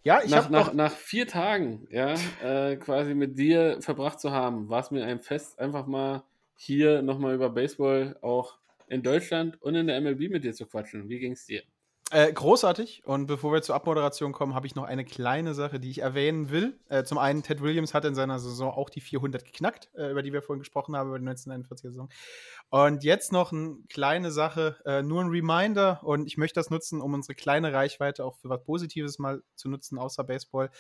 Ja, ich nach, nach, nach vier Tagen, ja, äh, quasi mit dir verbracht zu haben, war es mir ein Fest, einfach mal hier nochmal über Baseball auch in Deutschland und in der MLB mit dir zu quatschen. Wie ging es dir? Äh, großartig. Und bevor wir zur Abmoderation kommen, habe ich noch eine kleine Sache, die ich erwähnen will. Äh, zum einen, Ted Williams hat in seiner Saison auch die 400 geknackt, äh, über die wir vorhin gesprochen haben, über die 1941er Saison. Und jetzt noch eine kleine Sache, äh, nur ein Reminder. Und ich möchte das nutzen, um unsere kleine Reichweite auch für was Positives mal zu nutzen, außer Baseball.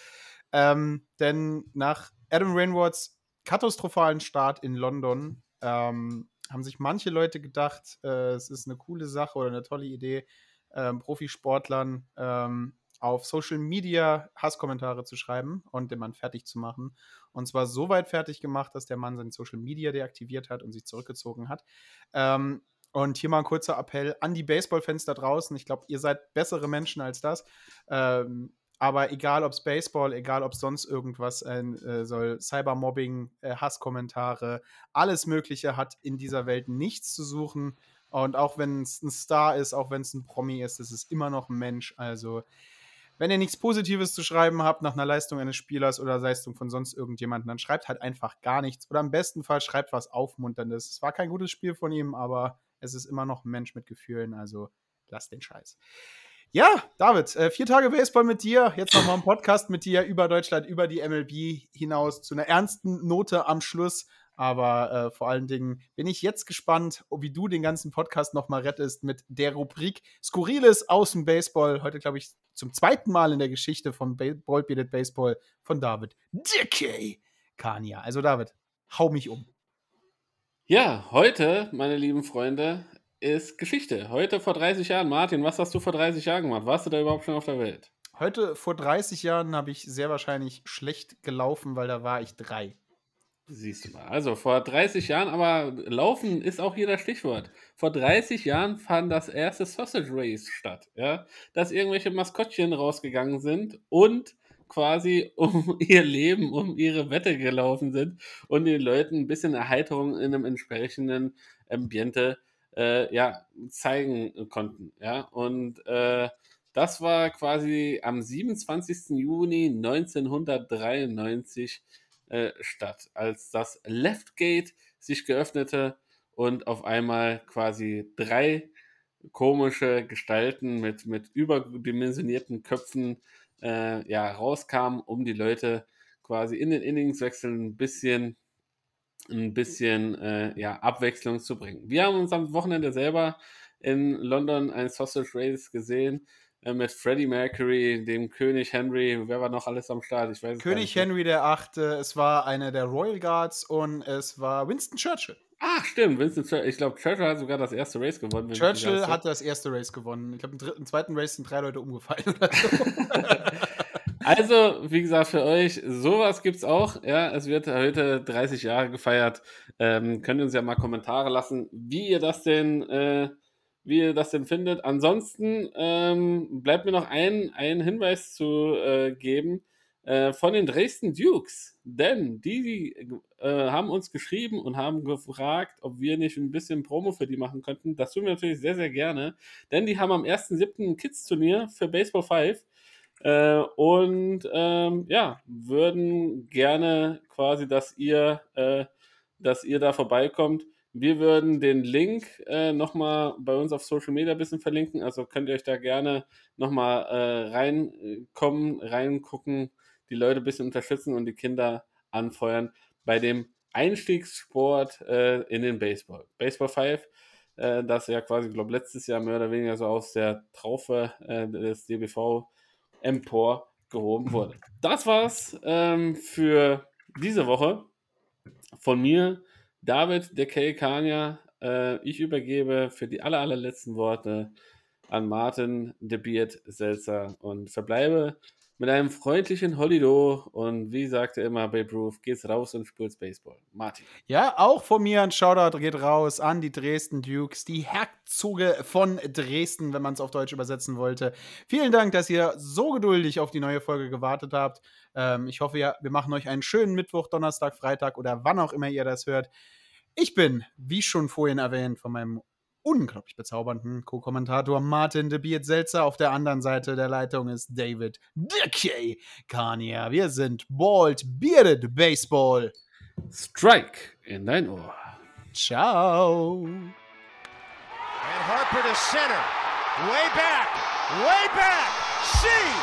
Ähm, denn nach Adam Rainwards katastrophalen Start in London ähm, haben sich manche Leute gedacht, äh, es ist eine coole Sache oder eine tolle Idee, ähm, Profisportlern ähm, auf Social Media Hasskommentare zu schreiben und den Mann fertig zu machen. Und zwar so weit fertig gemacht, dass der Mann seine Social Media deaktiviert hat und sich zurückgezogen hat. Ähm, und hier mal ein kurzer Appell an die Baseballfans da draußen. Ich glaube, ihr seid bessere Menschen als das. Ähm, aber egal, ob es Baseball, egal, ob es sonst irgendwas sein äh, soll, Cybermobbing, äh, Hasskommentare, alles Mögliche hat in dieser Welt nichts zu suchen. Und auch wenn es ein Star ist, auch wenn es ein Promi ist, es ist immer noch ein Mensch. Also, wenn ihr nichts Positives zu schreiben habt nach einer Leistung eines Spielers oder Leistung von sonst irgendjemandem, dann schreibt halt einfach gar nichts. Oder im besten Fall schreibt was Aufmunterndes. Es war kein gutes Spiel von ihm, aber es ist immer noch ein Mensch mit Gefühlen. Also, lasst den Scheiß. Ja, David, äh, vier Tage Baseball mit dir. Jetzt nochmal ein Podcast mit dir über Deutschland, über die MLB hinaus zu einer ernsten Note am Schluss. Aber äh, vor allen Dingen bin ich jetzt gespannt, wie du den ganzen Podcast nochmal rettest mit der Rubrik Skurriles aus dem Baseball. Heute, glaube ich, zum zweiten Mal in der Geschichte von Ballbearded Baseball von David Dickey Kania. Also David, hau mich um. Ja, heute, meine lieben Freunde, ist Geschichte. Heute vor 30 Jahren. Martin, was hast du vor 30 Jahren gemacht? Warst du da überhaupt schon auf der Welt? Heute vor 30 Jahren habe ich sehr wahrscheinlich schlecht gelaufen, weil da war ich drei. Siehst du mal. Also vor 30 Jahren, aber Laufen ist auch hier das Stichwort. Vor 30 Jahren fand das erste Sausage Race statt, ja, dass irgendwelche Maskottchen rausgegangen sind und quasi um ihr Leben, um ihre Wette gelaufen sind und den Leuten ein bisschen Erheiterung in einem entsprechenden Ambiente äh, ja, zeigen konnten. Ja, und äh, das war quasi am 27. Juni 1993 äh, statt, als das Left Gate sich geöffnete und auf einmal quasi drei komische Gestalten mit, mit überdimensionierten Köpfen äh, ja, rauskamen, um die Leute quasi in den Inningswechseln ein bisschen, ein bisschen äh, ja, Abwechslung zu bringen. Wir haben uns am Wochenende selber in London ein Sausage Race gesehen mit Freddie Mercury, dem König Henry, wer war noch alles am Start? Ich weiß König Henry der Achte, es war einer der Royal Guards und es war Winston Churchill. Ach, stimmt, Winston Churchill. Ich glaube, Churchill hat sogar das erste Race gewonnen. Churchill hat das erste Race gewonnen. Ich glaube, im, im, zweiten Race sind drei Leute umgefallen. also, wie gesagt, für euch, sowas gibt es auch. Ja, es wird heute 30 Jahre gefeiert. Ähm, könnt ihr uns ja mal Kommentare lassen, wie ihr das denn äh, wie ihr das denn findet. Ansonsten ähm, bleibt mir noch ein, ein Hinweis zu äh, geben äh, von den Dresden Dukes. Denn die äh, haben uns geschrieben und haben gefragt, ob wir nicht ein bisschen Promo für die machen könnten. Das tun wir natürlich sehr, sehr gerne. Denn die haben am 1.7. ein Kids-Turnier für Baseball 5. Äh, und ähm, ja, würden gerne quasi, dass ihr, äh, dass ihr da vorbeikommt. Wir würden den Link äh, nochmal bei uns auf Social Media ein bisschen verlinken. Also könnt ihr euch da gerne nochmal äh, reinkommen, reingucken, die Leute ein bisschen unterstützen und die Kinder anfeuern bei dem Einstiegssport äh, in den Baseball. Baseball 5, äh, das ja quasi, glaube letztes Jahr mehr oder weniger so aus der Traufe äh, des DBV empor gehoben wurde. Das war's ähm, für diese Woche von mir. David, der K. Kania, äh, ich übergebe für die aller, allerletzten Worte an Martin de Beard Selzer und verbleibe mit einem freundlichen Holido und wie sagte immer Babe Ruth, geht's raus und spürt's Baseball. Martin. Ja, auch von mir ein Shoutout geht raus an die Dresden Dukes, die Herzoge von Dresden, wenn man es auf Deutsch übersetzen wollte. Vielen Dank, dass ihr so geduldig auf die neue Folge gewartet habt. Ähm, ich hoffe, ja, wir machen euch einen schönen Mittwoch, Donnerstag, Freitag oder wann auch immer ihr das hört. Ich bin, wie schon vorhin erwähnt, von meinem unglaublich bezaubernden Co-Kommentator Martin de Beard Selzer. Auf der anderen Seite der Leitung ist David Dickey Kania. Wir sind Bald Bearded Baseball. Strike in dein Ohr. Ciao. And Harper to center. Way back. Way back. See.